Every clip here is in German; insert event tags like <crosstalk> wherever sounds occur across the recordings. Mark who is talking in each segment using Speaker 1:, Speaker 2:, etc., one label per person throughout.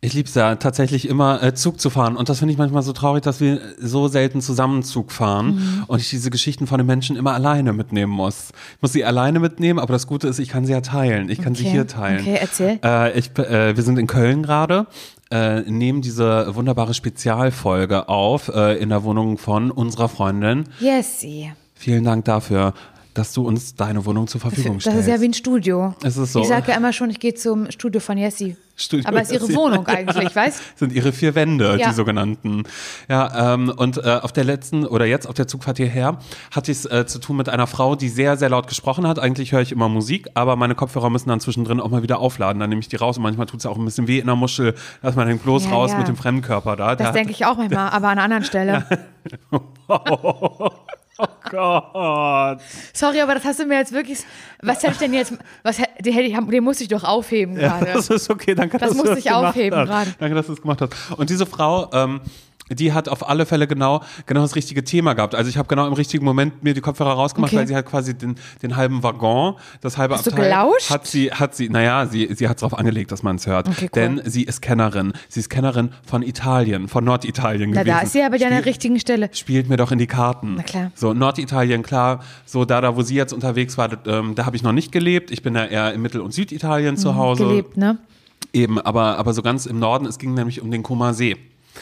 Speaker 1: Ich liebe es ja tatsächlich immer äh, Zug zu fahren und das finde ich manchmal so traurig, dass wir so selten zusammen Zug fahren
Speaker 2: Mhm.
Speaker 1: und ich diese Geschichten von den Menschen immer alleine mitnehmen muss. Ich muss sie alleine mitnehmen, aber das Gute ist, ich kann sie ja teilen. Ich kann sie
Speaker 2: Okay.
Speaker 1: hier teilen.
Speaker 2: Okay, erzähl.
Speaker 1: Äh, ich, äh, wir sind in Köln gerade, äh, nehmen diese wunderbare Spezialfolge auf äh, in der Wohnung von unserer Freundin.
Speaker 2: Jessie.
Speaker 1: Vielen Dank dafür, dass du uns deine Wohnung zur Verfügung
Speaker 2: Das
Speaker 1: stellst.
Speaker 2: ist ja wie ein Studio.
Speaker 1: Es ist so.
Speaker 2: Ich sage ja immer schon, ich gehe zum Studio von Jessie.
Speaker 1: Studio
Speaker 2: Aber es ist ihre. Wohnung eigentlich, weißt <laughs>
Speaker 1: sind ihre vier Wände,
Speaker 2: Ja.
Speaker 1: die sogenannten. Ja, ähm, und äh, auf der letzten oder jetzt auf der Zugfahrt hierher hatte ich es äh, zu tun mit einer Frau, die sehr, sehr laut gesprochen hat. Eigentlich höre ich immer Musik, aber meine Kopfhörer müssen dann zwischendrin auch mal wieder aufladen. Dann nehme ich die raus und manchmal tut es auch ein bisschen weh in der Muschel. Lass mal den bloß
Speaker 2: Ja,
Speaker 1: raus
Speaker 2: ja.
Speaker 1: mit dem Fremdkörper da.
Speaker 2: Das denke ich auch manchmal, <laughs> aber an einer anderen Stelle. <laughs>
Speaker 1: Oh Gott.
Speaker 2: Sorry, aber das hast du mir jetzt wirklich. Was hätte ich denn jetzt. Was, den, hätte ich, den musste ich doch aufheben gerade.
Speaker 1: Das ist okay, danke,
Speaker 2: Das
Speaker 1: dass
Speaker 2: musste
Speaker 1: du
Speaker 2: ich
Speaker 1: gemacht
Speaker 2: aufheben
Speaker 1: hast.
Speaker 2: gerade.
Speaker 1: Danke, dass du es gemacht hast. Und diese Frau, ähm, die hat auf alle Fälle genau, genau das richtige Thema gehabt. Also ich habe genau im richtigen Moment mir die Kopfhörer rausgemacht,
Speaker 2: Okay.
Speaker 1: weil sie hat quasi den, den halben Waggon, das halbe
Speaker 2: Hast du
Speaker 1: Abteil,
Speaker 2: gelauscht?
Speaker 1: hat sie, hat sie, naja, sie, sie hat es darauf angelegt, dass man es hört.
Speaker 2: Okay, cool.
Speaker 1: Denn sie ist Kennerin. Sie ist Kennerin von Italien, von Norditalien
Speaker 2: Na,
Speaker 1: gewesen.
Speaker 2: da ist sie aber ja an der richtigen Stelle.
Speaker 1: spielt mir doch in die Karten.
Speaker 2: Na klar.
Speaker 1: So, Norditalien, klar. So, da, da, wo sie jetzt unterwegs war, ähm, da habe ich noch nicht gelebt. Ich bin ja eher in Mittel- und Süditalien zu Hause.
Speaker 2: Mhm, Gelebt, ne?
Speaker 1: Eben, aber, aber so ganz im Norden, es ging nämlich um den Koma See.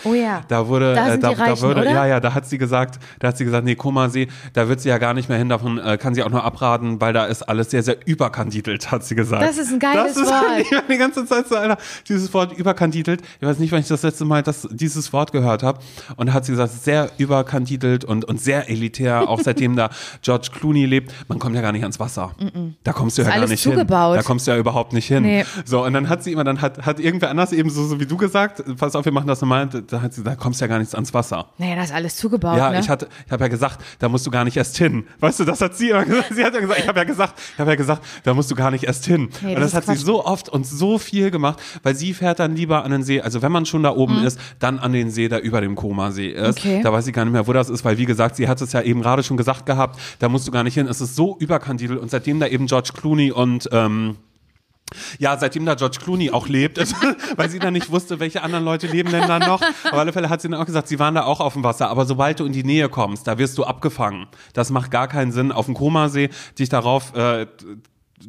Speaker 2: Oh ja.
Speaker 1: Da wurde,
Speaker 2: Da
Speaker 1: äh, da,
Speaker 2: Reichen,
Speaker 1: da würde,
Speaker 2: oder?
Speaker 1: ja, ja, da hat sie gesagt, da hat sie gesagt, nee, Koma See, da wird sie ja gar nicht mehr hin, davon äh, kann sie auch nur abraten, weil da ist alles sehr, sehr überkandidelt, hat sie gesagt.
Speaker 2: Das ist ein geiles
Speaker 1: das ist, <laughs>
Speaker 2: Wort.
Speaker 1: Ich war die ganze Zeit so, Alter, dieses Wort überkandidelt. Ich weiß nicht, wann ich das letzte Mal das, dieses Wort gehört habe. Und da hat sie gesagt, sehr überkandidelt und, und sehr elitär, auch seitdem da George Clooney lebt. Man kommt ja gar nicht ans Wasser. Da kommst du ja gar nicht
Speaker 2: zugebaut.
Speaker 1: hin. Da kommst du ja überhaupt nicht hin.
Speaker 2: Nee.
Speaker 1: So, und dann hat sie immer, dann hat, hat irgendwer anders eben so, so wie du gesagt, pass auf, wir machen das normal, da hat sie, da kommst du ja gar nichts ans Wasser.
Speaker 2: Naja, das ist alles zugebaut,
Speaker 1: Ja,
Speaker 2: ne?
Speaker 1: ich hatte, ich habe ja gesagt, da musst du gar nicht erst hin. Weißt du, das hat sie immer gesagt. Sie hat ja gesagt, ich habe ja gesagt, ich habe ja gesagt, da musst du gar nicht erst hin.
Speaker 2: Nee,
Speaker 1: und
Speaker 2: das
Speaker 1: hat sie
Speaker 2: Quatsch.
Speaker 1: so oft und so viel gemacht, weil sie fährt dann lieber an den See. Also wenn man schon da oben ist, dann an den See, der über dem Koma-See ist.
Speaker 2: Okay.
Speaker 1: Da weiß ich gar nicht mehr, wo das ist, weil wie gesagt, sie hat es ja eben gerade schon gesagt gehabt, da musst du gar nicht hin. Es ist so überkandidelt und seitdem da eben George Clooney und ähm, ja, seitdem da George Clooney auch lebt, <laughs> weil sie dann nicht wusste, welche anderen Leute leben denn da noch. Auf alle Fälle hat sie dann auch gesagt, sie waren da auch auf dem Wasser. Aber sobald du in die Nähe kommst, da wirst du abgefangen. Das macht gar keinen Sinn, auf dem Komasee dich darauf äh,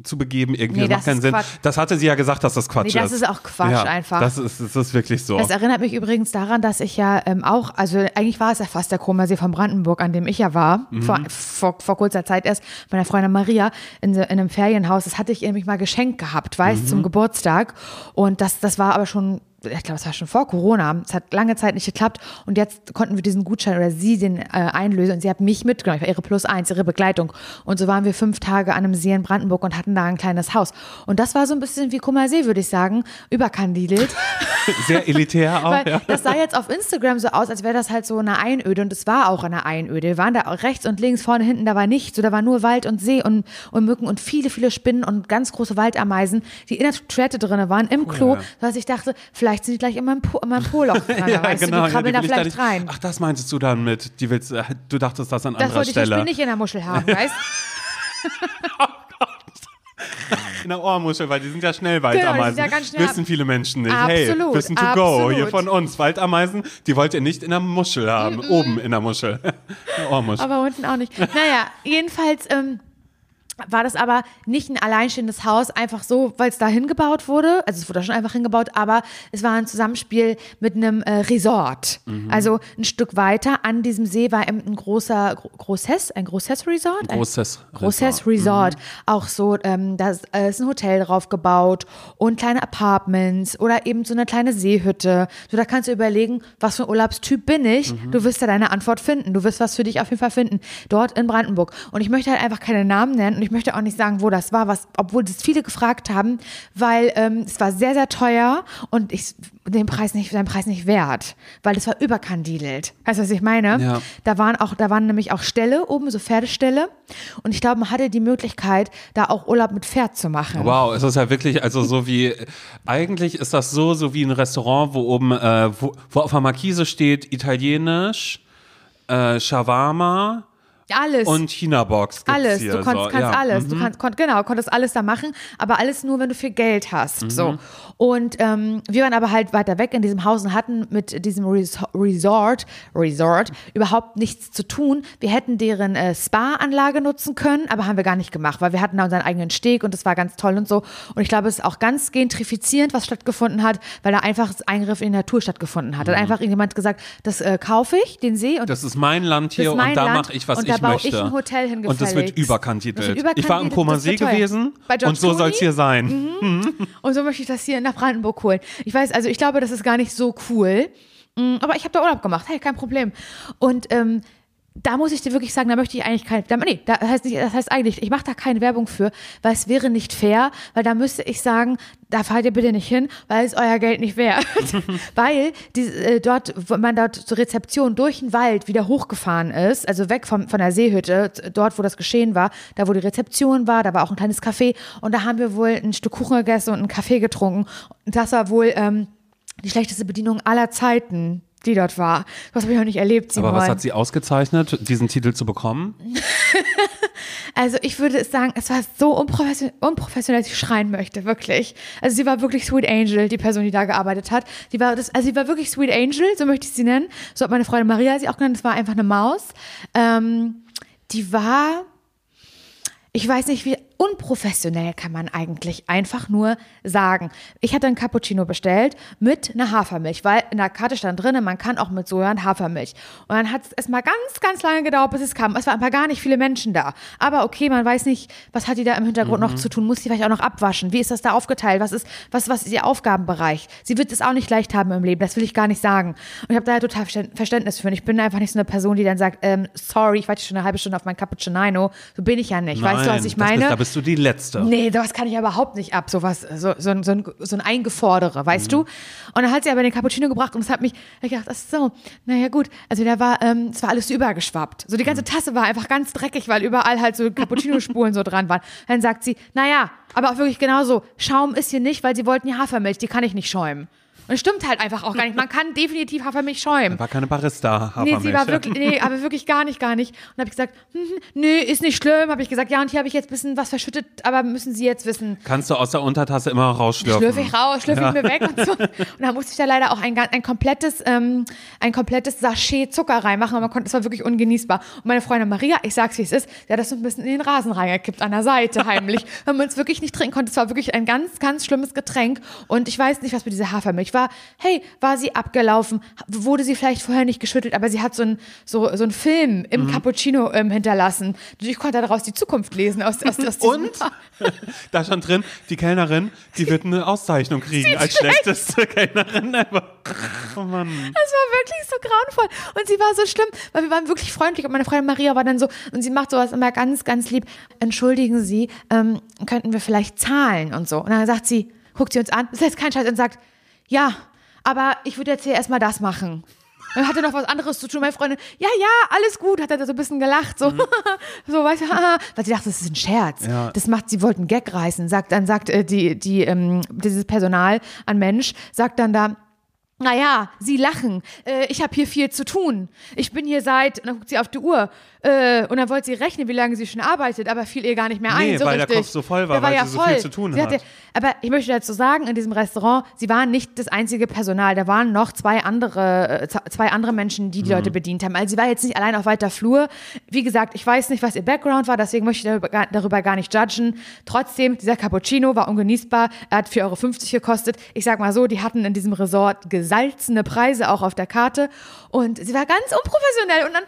Speaker 1: zu begeben. Irgendwie,
Speaker 2: Nee,
Speaker 1: das
Speaker 2: das
Speaker 1: macht keinen Sinn.
Speaker 2: Quatsch.
Speaker 1: Das hatte sie ja gesagt, dass das Quatsch
Speaker 2: Nee, das
Speaker 1: ist.
Speaker 2: ist auch Quatsch
Speaker 1: ja,
Speaker 2: einfach.
Speaker 1: Das ist, das ist wirklich so.
Speaker 2: Das erinnert mich übrigens daran, dass ich ja ähm, auch, also eigentlich war es ja fast der Komasee von Brandenburg, an dem ich ja war,
Speaker 1: Mhm.
Speaker 2: vor, vor, vor kurzer Zeit erst, meiner Freundin Maria in, in einem Ferienhaus. Das hatte ich ihr nämlich mal geschenkt gehabt, weißt,
Speaker 1: Mhm.
Speaker 2: zum Geburtstag. Und das, das war aber schon, ich glaube, es war schon vor Corona. Es hat lange Zeit nicht geklappt. Und jetzt konnten wir diesen Gutschein oder sie den äh, einlösen. Und sie hat mich mitgenommen. Ich war ihre Plus eins, ihre Begleitung. Und so waren wir fünf Tage an einem See in Brandenburg und hatten da ein kleines Haus. Und das war so ein bisschen wie Kummersee, würde ich sagen, überkandidelt. <laughs>
Speaker 1: Sehr elitär <laughs> auch. Ja.
Speaker 2: das sah jetzt auf Instagram so aus, als wäre das halt so eine Einöde und es war auch eine Einöde. Wir waren da rechts und links, vorne, hinten, da war nichts. So, da war nur Wald und See und, und Mücken und viele, viele Spinnen und ganz große Waldameisen, die in der Toilette drin waren, im Klo,
Speaker 1: ja.
Speaker 2: sodass ich dachte, vielleicht sind die gleich in meinem, po, in meinem Poloch <laughs> drin.
Speaker 1: Ja,
Speaker 2: weißt
Speaker 1: genau.
Speaker 2: du, die krabbeln
Speaker 1: ja,
Speaker 2: da
Speaker 1: die ich
Speaker 2: vielleicht
Speaker 1: nicht-
Speaker 2: rein.
Speaker 1: Ach, das meintest du dann mit, die willst, äh, du dachtest das an
Speaker 2: das
Speaker 1: anderer
Speaker 2: wollte ich nicht, ich
Speaker 1: Stelle.
Speaker 2: nicht in der Muschel haben, <laughs> weißt
Speaker 1: In der Ohrmuschel, weil die sind ja schnell
Speaker 2: Genau,
Speaker 1: Waldameisen.
Speaker 2: ja ganz schnell-
Speaker 1: Wissen viele Menschen nicht.
Speaker 2: Absolut,
Speaker 1: hey, wissen to go.
Speaker 2: absolut.
Speaker 1: Hier von uns. Waldameisen, die wollt ihr nicht in der Muschel haben. Oben in der Muschel. <laughs> In der Ohrmuschel.
Speaker 2: aber unten auch nicht. Naja, jedenfalls ähm, war das aber nicht ein alleinstehendes Haus, einfach so, weil es da hingebaut wurde. Also es wurde schon einfach hingebaut, aber es war ein Zusammenspiel mit einem äh, Resort.
Speaker 1: Mhm.
Speaker 2: Also ein Stück weiter an diesem See war eben ein großer Gro- Großes, ein Großes-Resort. Ein
Speaker 1: Großes
Speaker 2: Großes
Speaker 1: Resort. Mhm.
Speaker 2: Resort. Auch so, ähm, da ist, äh, ist ein Hotel drauf gebaut und kleine Apartments oder eben so eine kleine Seehütte. So, da kannst du überlegen, was für ein Urlaubstyp bin ich.
Speaker 1: Mhm.
Speaker 2: Du wirst da deine Antwort finden. Du wirst was für dich auf jeden Fall finden. Dort in Brandenburg. Und ich möchte halt einfach keine Namen nennen ich möchte auch nicht sagen, wo das war, was, obwohl das viele gefragt haben, weil ähm, es war sehr, sehr teuer und ich den Preis nicht, seinen Preis nicht wert, weil es war überkandidelt. Weißt du, was ich meine?
Speaker 1: Ja.
Speaker 2: Da waren auch, da waren nämlich auch Ställe oben, so Pferdeställe. Und ich glaube, man hatte die Möglichkeit, da auch Urlaub mit Pferd zu machen.
Speaker 1: Wow, es ist ja wirklich, also so wie, eigentlich ist das so, so wie ein Restaurant, wo oben, äh, wo, wo auf der Markise steht, italienisch, äh, Shawarma
Speaker 2: Alles.
Speaker 1: Und China-Box gibt's
Speaker 2: alles.
Speaker 1: hier.
Speaker 2: Du konntest,
Speaker 1: so.
Speaker 2: kannst
Speaker 1: ja.
Speaker 2: alles. Du kannst, konnt, genau, konntest alles da machen, aber alles nur, wenn du viel Geld hast.
Speaker 1: Mhm.
Speaker 2: So. Und ähm, wir waren aber halt weiter weg in diesem Haus und hatten mit diesem Res- Resort, Resort überhaupt nichts zu tun. Wir hätten deren äh, Spa-Anlage nutzen können, aber haben wir gar nicht gemacht, weil wir hatten da unseren eigenen Steg und das war ganz toll und so. Und ich glaube, es ist auch ganz gentrifizierend, was stattgefunden hat, weil da einfach Eingriff in die Natur stattgefunden hat. Da hat einfach irgendjemand gesagt, das äh, kaufe ich, den See und
Speaker 1: Mhm. Das ist mein Land hier
Speaker 2: mein
Speaker 1: und da mache ich, was
Speaker 2: und da
Speaker 1: ich
Speaker 2: baue
Speaker 1: möchte.
Speaker 2: ich ein Hotel hin
Speaker 1: und das wird
Speaker 2: wird
Speaker 1: ich war im Koma See gewesen und so soll es hier sein.
Speaker 2: Und so möchte ich das hier nach Brandenburg holen. Ich weiß, also ich glaube, das ist gar nicht so cool. Mm, Aber ich habe da Urlaub gemacht. Hey, kein Problem. Und ähm, da muss ich dir wirklich sagen, da möchte ich eigentlich keine, da, nee, das heißt, nicht, das heißt eigentlich, ich mache da keine Werbung für, weil es wäre nicht fair, weil da müsste ich sagen, da fahrt ihr bitte nicht hin, weil es euer Geld nicht wert. <laughs> weil die, äh, dort, wo man dort zur Rezeption durch den Wald wieder hochgefahren ist, also weg vom, von der Seehütte, dort, wo das geschehen war, da wo die Rezeption war, da war auch ein kleines Café und da haben wir wohl ein Stück Kuchen gegessen und einen Kaffee getrunken. Und das war wohl ähm, die schlechteste Bedienung aller Zeiten, die dort war. Das habe ich noch nicht erlebt, Simon.
Speaker 1: Aber was hat sie ausgezeichnet, diesen Titel zu bekommen? <laughs>
Speaker 2: Also ich würde sagen, es war so unprofessionell, unprofessionell, dass ich schreien möchte, wirklich. Also sie war wirklich Sweet Angel, die Person, die da gearbeitet hat. Die war das, also sie war wirklich Sweet Angel, so möchte ich sie nennen. So hat meine Freundin Maria sie auch genannt. Das war einfach eine Maus. Ähm, die war, ich weiß nicht, wie unprofessionell kann man eigentlich einfach nur sagen. Ich hatte einen Cappuccino bestellt mit einer Hafermilch, weil in der Karte stand drin, man kann auch mit Soja und Hafermilch. Und dann hat es erstmal ganz, ganz lange gedauert, bis es kam. Es waren aber gar nicht viele Menschen da. Aber okay, man weiß nicht, was hat die da im Hintergrund noch zu tun? Muss die vielleicht auch noch abwaschen? Wie ist das da aufgeteilt? Was ist, was, was ist ihr Aufgabenbereich? Sie wird es auch nicht leicht haben im Leben, das will ich gar nicht sagen. Und ich habe da total Verständ- Verständnis für. Und ich bin einfach nicht so eine Person, die dann sagt, ähm, sorry, ich warte schon eine halbe Stunde auf mein Cappuccino. So bin ich ja nicht. weißt du, was ich
Speaker 1: das
Speaker 2: meine?
Speaker 1: Bist, da bist du die Letzte.
Speaker 2: Nee, das kann ich überhaupt nicht ab. So was, so, so, ein- so, ein, so ein Eingefordere, weißt du? Und dann hat sie aber den Cappuccino gebracht und es hat mich, ich gedacht, ach so, naja gut. Also da war, ähm, es war alles übergeschwappt. So die ganze Tasse war einfach ganz dreckig, weil überall halt so Cappuccino-Spuren so dran waren. Dann sagt sie, naja, aber auch wirklich genauso, Schaum ist hier nicht, weil sie wollten ja Hafermilch, die kann ich nicht schäumen. Und es stimmt halt einfach auch gar nicht. Man kann definitiv Hafermilch schäumen.
Speaker 1: War keine Barista
Speaker 2: Nee,
Speaker 1: Hafermilch.
Speaker 2: sie war wirklich, nee, aber wirklich gar nicht, gar nicht. Und habe ich gesagt, hm, hm, nee, ist nicht schlimm. Habe ich gesagt, ja, und hier habe ich jetzt ein bisschen was verschüttet, aber müssen Sie jetzt wissen.
Speaker 1: Kannst du aus der Untertasse immer rausschlürfen.
Speaker 2: Schlürfe ich raus, schlürfe ich mir weg und so. Und dann musste ich da leider auch ein, ein komplettes, ähm, ein komplettes Sachet Zucker reinmachen, aber man konnte, es war wirklich ungenießbar. Und meine Freundin Maria, ich sag's wie es ist, die hat das so ein bisschen in den Rasen reingekippt an der Seite heimlich, <laughs> weil man es wirklich nicht trinken konnte. Es war wirklich ein ganz, ganz schlimmes Getränk. Und ich weiß nicht, was mit dieser Hafermilch war. Hey, war sie abgelaufen? Wurde sie vielleicht vorher nicht geschüttelt, aber sie hat so ein so, so einen Film im
Speaker 1: Mhm.
Speaker 2: Cappuccino ähm, hinterlassen. Ich konnte daraus die Zukunft lesen aus, aus, aus
Speaker 1: Und? <laughs> Da stand drin, die Kellnerin, die wird eine Auszeichnung kriegen als schlechteste Kellnerin ever. Oh Mann.
Speaker 2: Das war wirklich so grauenvoll. Und sie war so schlimm, weil wir waren wirklich freundlich. Und meine Freundin Maria war dann so, und sie macht sowas immer ganz, ganz lieb. Entschuldigen Sie, ähm, könnten wir vielleicht zahlen und so. Und dann sagt sie, guckt sie uns an, das ist jetzt kein Scheiß, und sagt, ja, aber ich würde jetzt hier erstmal das machen. Und hatte noch was anderes zu tun. Meine Freundin, ja, ja, alles gut, hat er so ein bisschen gelacht, so, <laughs> so, weißt du, haha. weil sie dachte, das ist ein Scherz.
Speaker 1: Ja.
Speaker 2: Das macht, sie wollten Gag reißen. Sagt, dann sagt äh, die, die, ähm, dieses Personal an Mensch, sagt dann da, naja, Sie lachen. Äh, ich habe hier viel zu tun. Ich bin hier seit, und dann guckt sie auf die Uhr, äh, und dann wollte sie rechnen, wie lange sie schon arbeitet, aber fiel ihr gar nicht mehr ein.
Speaker 1: Nee,
Speaker 2: so
Speaker 1: weil der
Speaker 2: richtig.
Speaker 1: Kopf so voll war,
Speaker 2: Der war
Speaker 1: weil
Speaker 2: ja
Speaker 1: sie so
Speaker 2: voll.
Speaker 1: viel zu tun
Speaker 2: sie
Speaker 1: hat.
Speaker 2: Hatte, aber ich möchte dazu sagen, in diesem Restaurant, sie waren nicht das einzige Personal. Da waren noch zwei andere, äh, zwei andere Menschen, die die
Speaker 1: Mhm.
Speaker 2: Leute bedient haben. Also sie war jetzt nicht allein auf weiter Flur. Wie gesagt, ich weiß nicht, was ihr Background war, deswegen möchte ich darüber, gar- darüber gar nicht judgen. Trotzdem, dieser Cappuccino war ungenießbar. Er hat 4,50 Euro gekostet. Ich sag mal so, die hatten in diesem Resort gesalzene Preise auch auf der Karte. Und sie war ganz unprofessionell. Und dann,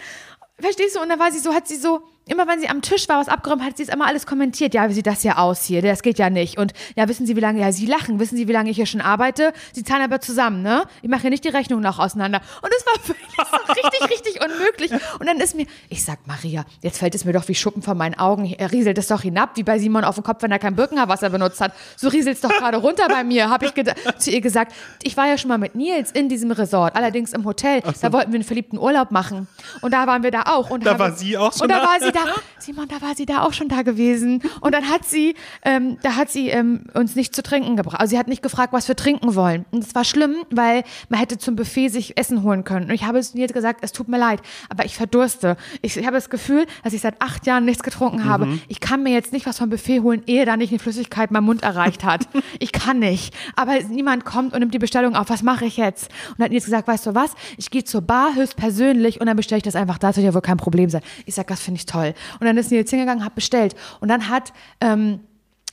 Speaker 2: verstehst du, und dann war sie so, hat sie so, immer wenn sie am Tisch war, was abgeräumt hat, sie es immer alles kommentiert. Ja, wie sieht das hier aus hier? Das geht ja nicht. Und ja, wissen Sie, wie lange, ja, Sie lachen, wissen Sie, wie lange ich hier schon arbeite? Sie zahlen aber zusammen, ne? Ich mache hier nicht die Rechnung noch auseinander. Und es war <laughs> wirklich so richtig, richtig unmöglich. Und dann ist mir, ich sag, Maria, jetzt fällt es mir doch wie Schuppen von meinen Augen. Er rieselt es doch hinab, wie bei Simon auf dem Kopf, wenn er kein Birkenhaarwasser benutzt hat. So rieselt es doch gerade runter bei mir, habe ich zu ihr gesagt. Ich war ja schon mal mit Nils in diesem Resort, allerdings im Hotel. Da wollten wir einen verliebten Urlaub machen. Und da waren wir da auch. Und
Speaker 1: Da war sie auch schon
Speaker 2: Und da? war sie sie da, Simon, da war sie da auch schon da gewesen. Und dann hat sie, ähm, da hat sie ähm, uns nicht zu trinken gebracht. Also sie hat nicht gefragt, was wir trinken wollen. Und es war schlimm, weil man hätte zum Buffet sich Essen holen können. Und ich habe es mir gesagt, es tut mir leid, aber ich verdurste. Ich, ich habe das Gefühl, dass ich seit acht Jahren nichts getrunken habe.
Speaker 1: Mhm.
Speaker 2: Ich kann mir jetzt nicht was vom Buffet holen, ehe da nicht eine Flüssigkeit meinen Mund erreicht hat. <laughs> Ich kann nicht. Aber niemand kommt und nimmt die Bestellung auf. Was mache ich jetzt? Und dann hat Nils gesagt, weißt du was? Ich gehe zur Bar höchstpersönlich und dann bestelle ich das einfach. Das wird ja wohl kein Problem sein. Ich sag, das finde ich toll. Und dann ist Nils hingegangen, hat bestellt. Und dann hat ähm,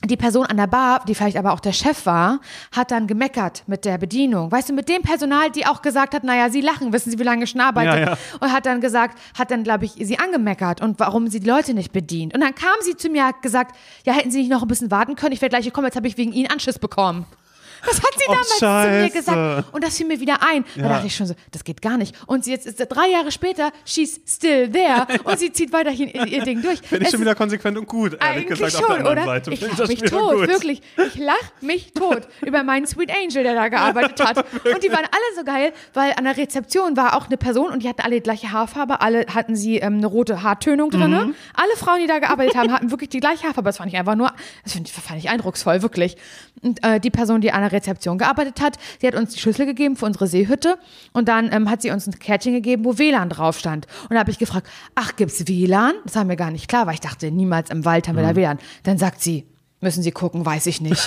Speaker 2: die Person an der Bar, die vielleicht aber auch der Chef war, hat dann gemeckert mit der Bedienung. Weißt du, mit dem Personal, die auch gesagt hat, naja, sie lachen, wissen Sie, wie lange ich schon arbeite?
Speaker 1: Ja, ja.
Speaker 2: Und hat dann gesagt, hat dann, glaube ich, sie angemeckert und warum sie die Leute nicht bedient. Und dann kam sie zu mir, hat gesagt, ja, hätten Sie nicht noch ein bisschen warten können? Ich werde gleich kommen, jetzt habe ich wegen Ihnen Anschiss bekommen. Das hat sie
Speaker 1: Oh,
Speaker 2: damals zu mir gesagt. Und das fiel mir wieder ein. Da dachte ich schon so, das geht gar nicht. Und sie jetzt ist drei Jahre später, she's still there. <laughs> Und sie zieht weiterhin ihr, Ding durch.
Speaker 1: Finde ich
Speaker 2: Es
Speaker 1: schon wieder konsequent und gut, ehrlich gesagt,
Speaker 2: schon,
Speaker 1: auf der anderen
Speaker 2: oder?
Speaker 1: Seite.
Speaker 2: Ich
Speaker 1: Finde
Speaker 2: lach
Speaker 1: das
Speaker 2: mich tot,
Speaker 1: gut.
Speaker 2: wirklich. Ich lach mich tot über meinen Sweet Angel, der da gearbeitet hat. <laughs> Und die waren alle so geil, weil an der Rezeption war auch eine Person und die hatten alle die gleiche Haarfarbe. Alle hatten sie ähm, eine rote Haartönung drin.
Speaker 1: Mhm.
Speaker 2: Alle Frauen, die da gearbeitet haben, hatten wirklich die gleiche Haarfarbe. Das fand ich einfach nur, das fand ich, fand ich eindrucksvoll, wirklich. Und äh, die Person, die an der Rezeption gearbeitet hat, sie hat uns die Schlüssel gegeben für unsere Seehütte und dann ähm, hat sie uns ein Kärtchen gegeben, wo WLAN drauf stand. Und da habe ich gefragt, ach, gibt's WLAN? Das war mir gar nicht klar, weil ich dachte, niemals im Wald haben wir da WLAN. Dann sagt sie, müssen Sie gucken, weiß ich nicht. <laughs>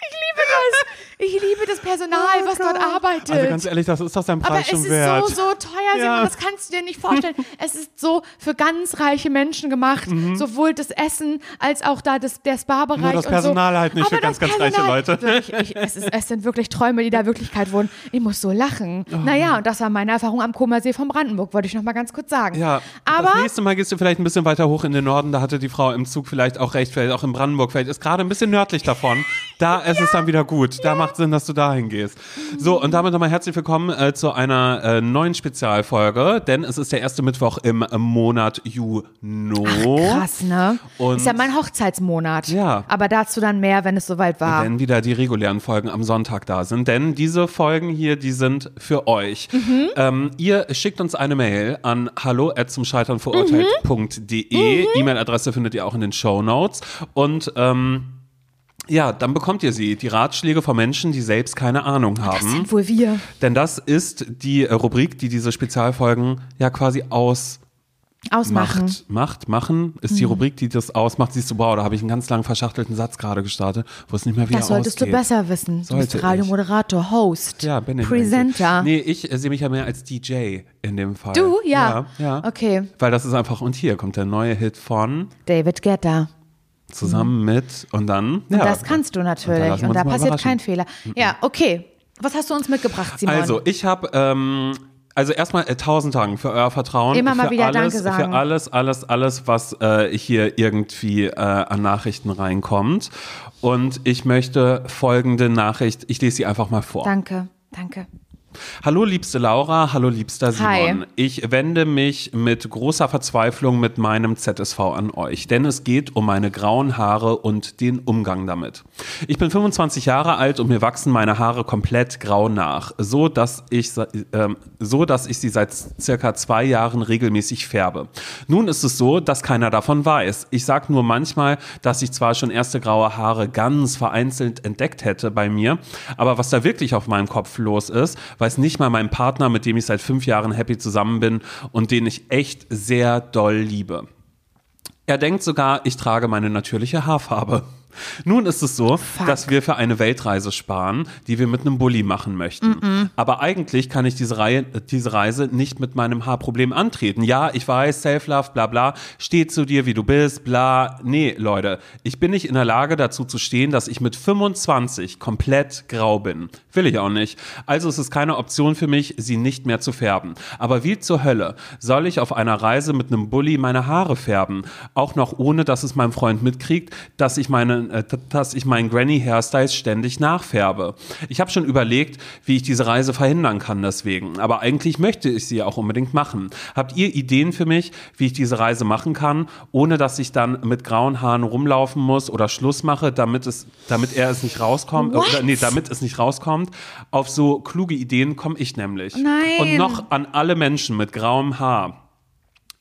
Speaker 2: ich liebe das. Ich liebe das Personal, was dort arbeitet.
Speaker 1: Also ganz ehrlich, das ist doch dein
Speaker 2: Aber
Speaker 1: Preis
Speaker 2: es
Speaker 1: schon
Speaker 2: ist
Speaker 1: wert.
Speaker 2: so, so teuer, Simon,
Speaker 1: Ja.
Speaker 2: das kannst du dir nicht vorstellen. <laughs> es ist so für ganz reiche Menschen gemacht. Sowohl das Essen als auch da das, der Spa-Bereich.
Speaker 1: Mhm. Nur das
Speaker 2: und
Speaker 1: Personal
Speaker 2: so.
Speaker 1: halt nicht
Speaker 2: Aber
Speaker 1: für ganz, ganz reiche
Speaker 2: Personal-
Speaker 1: Leute. <laughs>
Speaker 2: Wirklich, ich, es, ist, es sind wirklich Träume, die da Wirklichkeit wurden. Ich muss so lachen.
Speaker 1: Oh.
Speaker 2: Naja, und das war meine Erfahrung am Comersee von Brandenburg, wollte ich noch mal ganz kurz sagen.
Speaker 1: Ja,
Speaker 2: Aber
Speaker 1: das nächste Mal gehst du vielleicht ein bisschen weiter hoch in den Norden, da hatte die Frau im Zug vielleicht auch recht, vielleicht auch in Brandenburg, vielleicht ist gerade ein bisschen nördlich davon. Da ist es dann wieder gut. Da macht Sinn, dass du dahin gehst. So, und damit nochmal herzlich willkommen äh, zu einer äh, neuen Spezialfolge, denn es ist der erste Mittwoch im Monat Juni.
Speaker 2: krass, ne?
Speaker 1: Und-
Speaker 2: ist ja mein Hochzeitsmonat.
Speaker 1: Ja.
Speaker 2: Aber dazu dann mehr, wenn es soweit war.
Speaker 1: wenn wieder die regulären Folgen am Sonntag da sind. Denn diese Folgen hier, die sind für euch.
Speaker 2: Mhm.
Speaker 1: Ähm, ihr schickt uns eine Mail an hallo zum Scheitern verurteilt.de.
Speaker 2: Mhm.
Speaker 1: E-Mail-Adresse findet ihr auch in den Show Notes. Und ähm, ja, dann bekommt ihr sie. Die Ratschläge von Menschen, die selbst keine Ahnung
Speaker 2: das
Speaker 1: haben.
Speaker 2: sind wohl wir.
Speaker 1: Denn das ist die äh, Rubrik, die diese Spezialfolgen ja quasi ausmacht.
Speaker 2: Ausmachen.
Speaker 1: Macht, machen ist die
Speaker 2: Mhm.
Speaker 1: Rubrik, die das ausmacht. Siehst du, wow, da habe ich einen ganz lang verschachtelten Satz gerade gestartet, wo es nicht mehr wieder
Speaker 2: Das solltest
Speaker 1: ausgeht.
Speaker 2: du besser wissen. Du
Speaker 1: Sollte
Speaker 2: bist Radiomoderator, Host,
Speaker 1: Ja, bin ich
Speaker 2: Presenter.
Speaker 1: eigentlich. Nee, ich äh, sehe mich ja mehr als DJ in dem Fall.
Speaker 2: Du? Ja.
Speaker 1: Ja, ja.
Speaker 2: Okay.
Speaker 1: Weil das ist einfach, und hier kommt der neue Hit von,
Speaker 2: David Guetta.
Speaker 1: Zusammen mit, und dann, ja.
Speaker 2: Und das kannst du natürlich. Und da passiert kein Fehler. Ja, okay. Was hast du uns mitgebracht, Simon?
Speaker 1: Also, ich habe, ähm, also erstmal äh, tausend Dank für euer Vertrauen.
Speaker 2: Immer mal
Speaker 1: für
Speaker 2: wieder
Speaker 1: alles,
Speaker 2: Danke sagen.
Speaker 1: Für alles, alles, alles, was äh, hier irgendwie äh, an Nachrichten reinkommt. Und ich möchte folgende Nachricht, ich lese sie einfach mal vor.
Speaker 2: danke, danke.
Speaker 1: Hallo liebste Laura, hallo liebster Simon.
Speaker 2: Hi.
Speaker 1: Ich wende mich mit großer Verzweiflung mit meinem ZSV an euch, denn es geht um meine grauen Haare und den Umgang damit. Ich bin 25 Jahre alt und mir wachsen meine Haare komplett grau nach, so dass ich, ähm, so dass ich sie seit circa zwei Jahren regelmäßig färbe. Nun ist es so, dass keiner davon weiß. Ich sag nur manchmal, dass ich zwar schon erste graue Haare ganz vereinzelt entdeckt hätte bei mir, aber was da wirklich auf meinem Kopf los ist, weiß nicht mal mein Partner, mit dem ich seit fünf Jahren happy zusammen bin und den ich echt sehr doll liebe. Er denkt sogar, ich trage meine natürliche Haarfarbe. Nun ist es so, dass wir für eine Weltreise sparen, die wir mit einem Bulli machen möchten. Aber eigentlich kann ich diese, Reihe, diese Reise nicht mit meinem Haarproblem antreten. Ja, ich weiß, Self-Love, bla bla, steh zu dir, wie du bist, bla. Nee, Leute, ich bin nicht in der Lage dazu zu stehen, dass ich mit 25 komplett grau bin. Will ich auch nicht. Also ist es keine Option für mich, sie nicht mehr zu färben. Aber wie zur Hölle soll ich auf einer Reise mit einem Bulli meine Haare färben? Auch noch ohne, dass es mein Freund mitkriegt, dass ich meine mein, äh, dass ich meinen Granny Hairstyles ständig nachfärbe. Ich habe schon überlegt, wie ich diese Reise verhindern kann deswegen. Aber eigentlich möchte ich sie auch unbedingt machen. Habt ihr Ideen für mich, wie ich diese Reise machen kann, ohne dass ich dann mit grauen Haaren rumlaufen muss oder Schluss mache, damit es, damit er es nicht rauskommt,
Speaker 2: What?
Speaker 1: oder nee, damit es nicht rauskommt? Auf so kluge Ideen komme ich nämlich.
Speaker 2: Nein.
Speaker 1: Und noch an alle Menschen mit grauem Haar.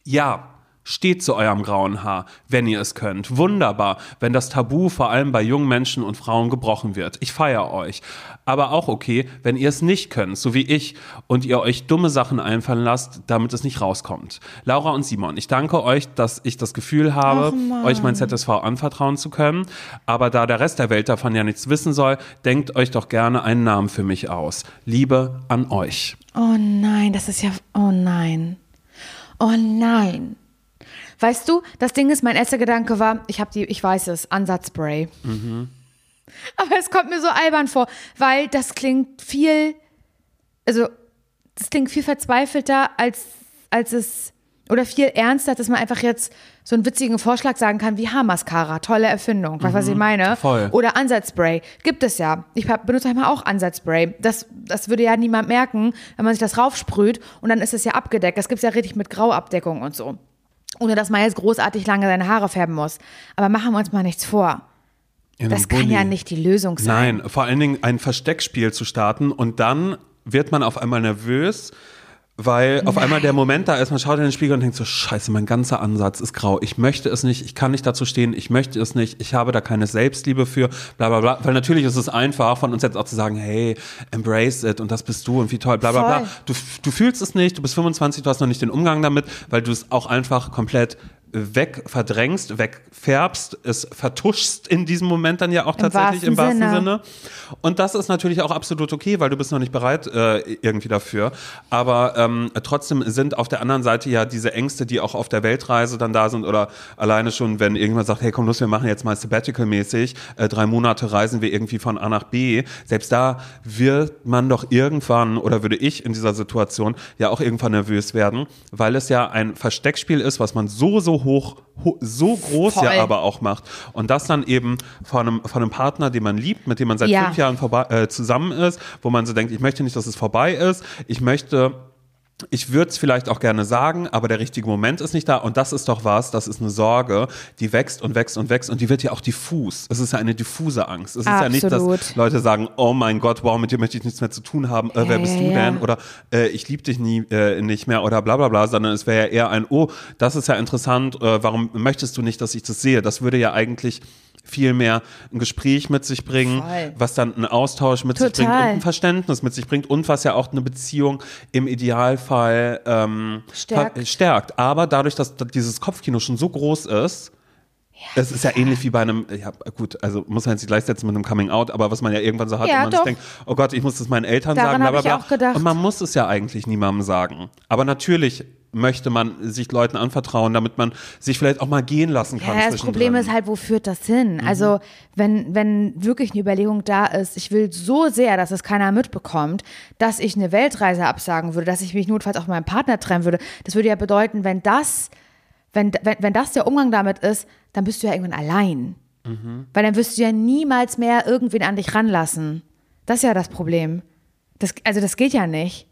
Speaker 1: Ja, steht zu eurem grauen Haar, wenn ihr es könnt. Wunderbar, wenn das Tabu vor allem bei jungen Menschen und Frauen gebrochen wird. Ich feiere euch. Aber auch okay, wenn ihr es nicht könnt, so wie ich, und ihr euch dumme Sachen einfallen lasst, damit es nicht rauskommt. Laura und Simon, ich danke euch, dass ich das Gefühl habe, euch mein ZSV anvertrauen zu können. Aber da der Rest der Welt davon ja nichts wissen soll, denkt euch doch gerne einen Namen für mich aus. Liebe an euch.
Speaker 2: Oh nein, das ist ja. Oh nein. Oh nein. Weißt du, das Ding ist, mein erster Gedanke war, ich habe die, ich weiß es, Ansatzspray. Aber es kommt mir so albern vor, weil das klingt viel, also das klingt viel verzweifelter als, als es, oder viel ernster, dass man einfach jetzt so einen witzigen Vorschlag sagen kann wie Haarmascara, tolle Erfindung, weißt du, was ich meine?
Speaker 1: voll.
Speaker 2: Oder Ansatzspray, gibt es ja. Ich benutze manchmal auch Ansatzspray. Das, das würde ja niemand merken, wenn man sich das raufsprüht und dann ist es ja abgedeckt. Das gibt es ja richtig mit Grauabdeckung und so. Ohne dass man jetzt großartig lange seine Haare färben muss. Aber machen wir uns mal nichts vor.
Speaker 1: In
Speaker 2: Das kann
Speaker 1: Bulli.
Speaker 2: ja nicht die Lösung sein.
Speaker 1: Nein, vor allen Dingen ein Versteckspiel zu starten und dann wird man auf einmal nervös, weil auf einmal der Moment da ist, man schaut in den Spiegel und denkt so, scheiße, mein ganzer Ansatz ist grau. Ich möchte es nicht, ich kann nicht dazu stehen, ich möchte es nicht, ich habe da keine Selbstliebe für, bla bla bla. Weil natürlich ist es einfach von uns jetzt auch zu sagen, hey, embrace it. Und das bist du. Und wie toll, bla bla bla.
Speaker 2: Voll.
Speaker 1: Du, du fühlst es nicht, du bist 25, du hast noch nicht den Umgang damit, weil du es auch einfach komplett weg verdrängst, wegfärbst, es vertuschst in diesem Moment dann ja auch tatsächlich im
Speaker 2: wahrsten
Speaker 1: wahrsten
Speaker 2: Sinne.
Speaker 1: Sinne. Und das ist natürlich auch absolut okay, weil du bist noch nicht bereit äh, irgendwie dafür. Aber ähm, trotzdem sind auf der anderen Seite ja diese Ängste, die auch auf der Weltreise dann da sind oder alleine schon, wenn irgendjemand sagt, hey komm los, wir machen jetzt mal Sabbatical-mäßig, äh, drei Monate reisen wir irgendwie von A nach B. Selbst da wird man doch irgendwann oder würde ich in dieser Situation ja auch irgendwann nervös werden, weil es ja ein Versteckspiel ist, was man so, so hoch, ho so groß
Speaker 2: Voll.
Speaker 1: ja aber auch macht. Und das dann eben von einem, von einem Partner, den man liebt, mit dem man seit
Speaker 2: Ja.
Speaker 1: fünf Jahren vorbei, äh, zusammen ist, wo man so denkt, ich möchte nicht, dass es vorbei ist. Ich möchte ich würde es vielleicht auch gerne sagen, aber der richtige Moment ist nicht da. Und das ist doch was, das ist eine Sorge, die wächst und wächst und wächst und die wird ja auch diffus. Es ist ja eine diffuse Angst. Es ist ja nicht,
Speaker 2: Absolut.
Speaker 1: dass Leute sagen, oh mein Gott, wow, mit dir möchte ich nichts mehr zu tun haben. Äh, wer
Speaker 2: Ja,
Speaker 1: bist
Speaker 2: ja,
Speaker 1: du
Speaker 2: ja.
Speaker 1: denn? Oder äh, ich liebe dich nie äh, nicht mehr oder bla bla bla, sondern es wäre ja eher ein, oh, das ist ja interessant, äh, warum möchtest du nicht, dass ich das sehe? Das würde ja eigentlich viel mehr ein Gespräch mit sich bringen,
Speaker 2: Voll.
Speaker 1: was dann einen Austausch mit sich bringt und
Speaker 2: Total.
Speaker 1: ein Verständnis mit sich bringt und was ja auch eine Beziehung im Idealfall ähm,
Speaker 2: Stärkt.
Speaker 1: stärkt. Aber dadurch, dass da dieses Kopfkino schon so groß ist, es ist ja ähnlich wie bei einem, ja gut, also muss man jetzt nicht gleichsetzen mit einem Coming Out, aber was man ja irgendwann so hat,
Speaker 2: Ja,
Speaker 1: und man sich
Speaker 2: doch.
Speaker 1: denkt, oh Gott, ich muss das meinen Eltern
Speaker 2: Daran
Speaker 1: sagen, bla bla bla. Und man muss es ja eigentlich niemandem sagen. Aber natürlich möchte man sich Leuten anvertrauen, damit man sich vielleicht auch mal gehen lassen kann.
Speaker 2: Ja, das. Problem ist halt, wo führt das hin?
Speaker 1: Mhm.
Speaker 2: Also, wenn, wenn wirklich eine Überlegung da ist, ich will so sehr, dass es keiner mitbekommt, dass ich eine Weltreise absagen würde, dass ich mich notfalls auch meinem Partner trennen würde. Das würde ja bedeuten, wenn das, wenn, wenn, wenn das der Umgang damit ist, dann bist du ja irgendwann allein.
Speaker 1: Mhm.
Speaker 2: Weil dann wirst du ja niemals mehr irgendwen an dich ranlassen. Das ist ja das Problem. Das, also, das geht ja nicht.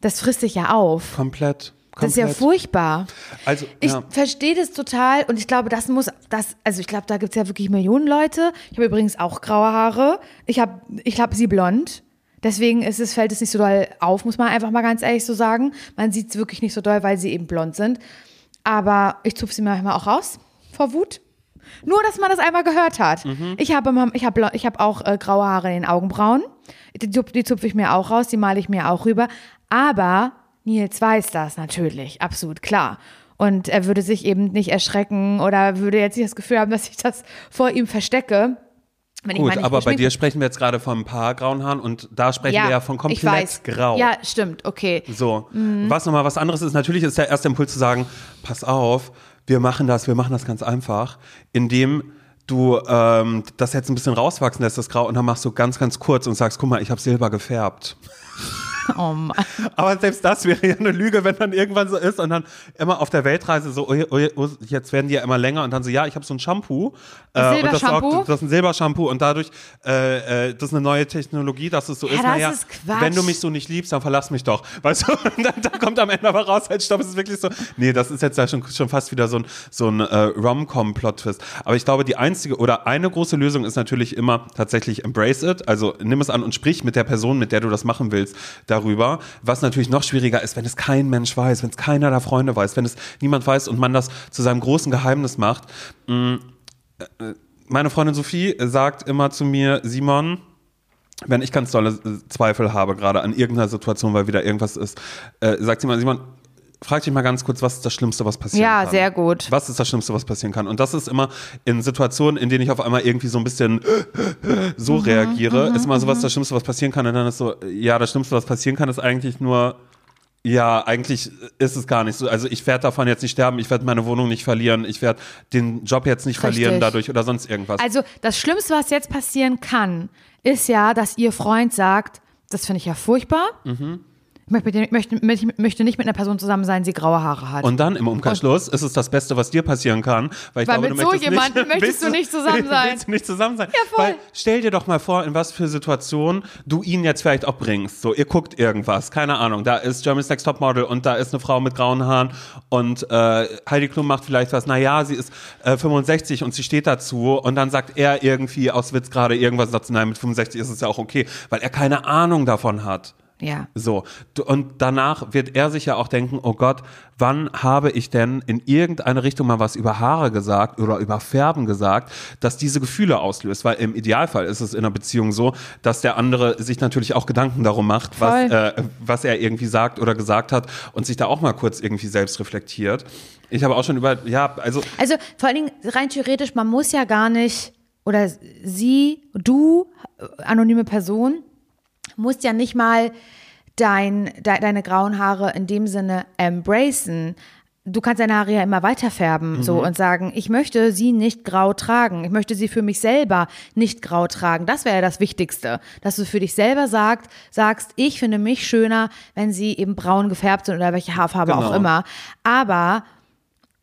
Speaker 2: Das frisst dich ja auf.
Speaker 1: Komplett.
Speaker 2: Das ist ja
Speaker 1: komplett.
Speaker 2: furchtbar.
Speaker 1: Also,
Speaker 2: Ich
Speaker 1: ja.
Speaker 2: verstehe das total und ich glaube, das muss, das, also ich glaube, da gibt es ja wirklich Millionen Leute. Ich habe übrigens auch graue Haare. Ich habe ich hab sie blond. Deswegen ist es, fällt es nicht so doll auf, muss man einfach mal ganz ehrlich so sagen. Man sieht es wirklich nicht so doll, weil sie eben blond sind. Aber ich zupfe sie manchmal auch raus vor Wut. Nur, dass man das einmal gehört hat. Ich habe ich habe ich habe auch äh, graue Haare in den Augenbrauen. Die, die zupfe ich mir auch raus, die male ich mir auch rüber. Aber Nils weiß das natürlich, absolut klar. Und er würde sich eben nicht erschrecken oder würde jetzt nicht das Gefühl haben, <laughs> dass ich das vor ihm verstecke. Wenn
Speaker 1: Gut,
Speaker 2: nicht
Speaker 1: aber bei dir sprechen wir jetzt gerade von ein paar grauen Haaren und da sprechen wir ja von komplett grau.
Speaker 2: Ja, stimmt, okay.
Speaker 1: So, was nochmal was anderes ist, natürlich ist der erste Impuls zu sagen, pass auf, wir machen das, wir machen das ganz einfach, indem du ähm, das jetzt ein bisschen rauswachsen lässt, das Grau, und dann machst du ganz, ganz kurz und sagst, guck mal, ich habe Silber gefärbt. <laughs> <laughs>
Speaker 2: Oh Mann.
Speaker 1: Aber selbst das wäre ja eine Lüge, wenn dann irgendwann so ist und dann immer auf der Weltreise so, oh, oh, oh, jetzt werden die ja immer länger und dann so, ja, ich habe so ein Shampoo. Äh, und das, sorgt- das ist ein Silbershampoo und dadurch, äh, äh, das ist eine neue Technologie, dass es so ist,
Speaker 2: das
Speaker 1: naja,
Speaker 2: ist
Speaker 1: wenn du mich so nicht liebst, dann verlass mich doch. <laughs> Weißt du, und dann, dann kommt am Ende aber raus, halt, stopp, es ist wirklich so, nee, das ist jetzt ja schon, schon fast wieder so ein, so ein äh, Rom-Com-Plot-Twist. Aber ich glaube, die einzige oder eine große Lösung ist natürlich immer tatsächlich embrace it, also nimm es an und sprich mit der Person, mit der du das machen willst, darüber. Was natürlich noch schwieriger ist, wenn es kein Mensch weiß, wenn es keiner der Freunde weiß, wenn es niemand weiß und man das zu seinem großen Geheimnis macht. Mm, äh, Meine Freundin Sophie sagt immer zu mir, Simon, wenn ich ganz dolle äh, Zweifel habe, gerade an irgendeiner Situation, weil wieder irgendwas ist, äh, sagt sie mal, Simon, frag dich mal ganz kurz, was ist das Schlimmste, was passieren
Speaker 2: Ja,
Speaker 1: kann?
Speaker 2: sehr gut.
Speaker 1: Was ist das Schlimmste, was passieren kann? Und das ist immer in Situationen, in denen ich auf einmal irgendwie so ein bisschen so
Speaker 2: Mhm,
Speaker 1: reagiere, ist immer so, was ist das Schlimmste, was passieren kann? Und dann ist so, ja, das Schlimmste, was passieren kann, ist eigentlich nur, ja, eigentlich ist es gar nicht so. Also ich werde davon jetzt nicht sterben, ich werde meine Wohnung nicht verlieren, ich werde den Job jetzt nicht verlieren
Speaker 2: Richtig.
Speaker 1: dadurch oder sonst irgendwas.
Speaker 2: Also das Schlimmste, was jetzt passieren kann, ist ja, dass ihr Freund sagt, das finde ich ja furchtbar.
Speaker 1: Mhm.
Speaker 2: Ich möchte, möchte, möchte, nicht mit einer Person zusammen sein, die graue Haare hat.
Speaker 1: Und dann im Umkehrschluss ist es das Beste, was dir passieren kann. Weil, ich
Speaker 2: Weil
Speaker 1: glaube,
Speaker 2: mit
Speaker 1: du
Speaker 2: so jemandem <laughs> möchtest du nicht zusammen sein.
Speaker 1: Willst du nicht zusammen sein.
Speaker 2: Ja, voll.
Speaker 1: Weil stell dir doch mal vor, in was für Situationen du ihn jetzt vielleicht auch bringst. So, ihr guckt irgendwas, keine Ahnung. Da ist Germany's Next Topmodel und da ist eine Frau mit grauen Haaren und äh, Heidi Klum macht vielleicht was. Naja, sie ist äh, 65 und sie steht dazu und dann sagt er irgendwie aus Witz gerade irgendwas sagt, nein, mit 65 ist es ja auch okay, weil er keine Ahnung davon hat.
Speaker 2: Ja.
Speaker 1: So, und danach wird er sich ja auch denken, oh Gott, wann habe ich denn in irgendeine Richtung mal was über Haare gesagt oder über Färben gesagt, dass diese Gefühle auslöst? Weil im Idealfall ist es in einer Beziehung so, dass der andere sich natürlich auch Gedanken darum macht, was, äh, was er irgendwie sagt oder gesagt hat und sich da auch mal kurz irgendwie selbst reflektiert. Ich habe auch schon über, ja, also
Speaker 2: Also vor allen Dingen rein theoretisch, man muss ja gar nicht, oder sie, du, anonyme Person, musst ja nicht mal dein, de, deine grauen Haare in dem Sinne embracen. Du kannst deine Haare ja immer weiter färben so und sagen, ich möchte sie nicht grau tragen. Ich möchte sie für mich selber nicht grau tragen. Das wäre ja das Wichtigste, dass du für dich selber sagt, sagst, ich finde mich schöner, wenn sie eben braun gefärbt sind oder welche Haarfarbe auch
Speaker 1: Genau.
Speaker 2: immer. Aber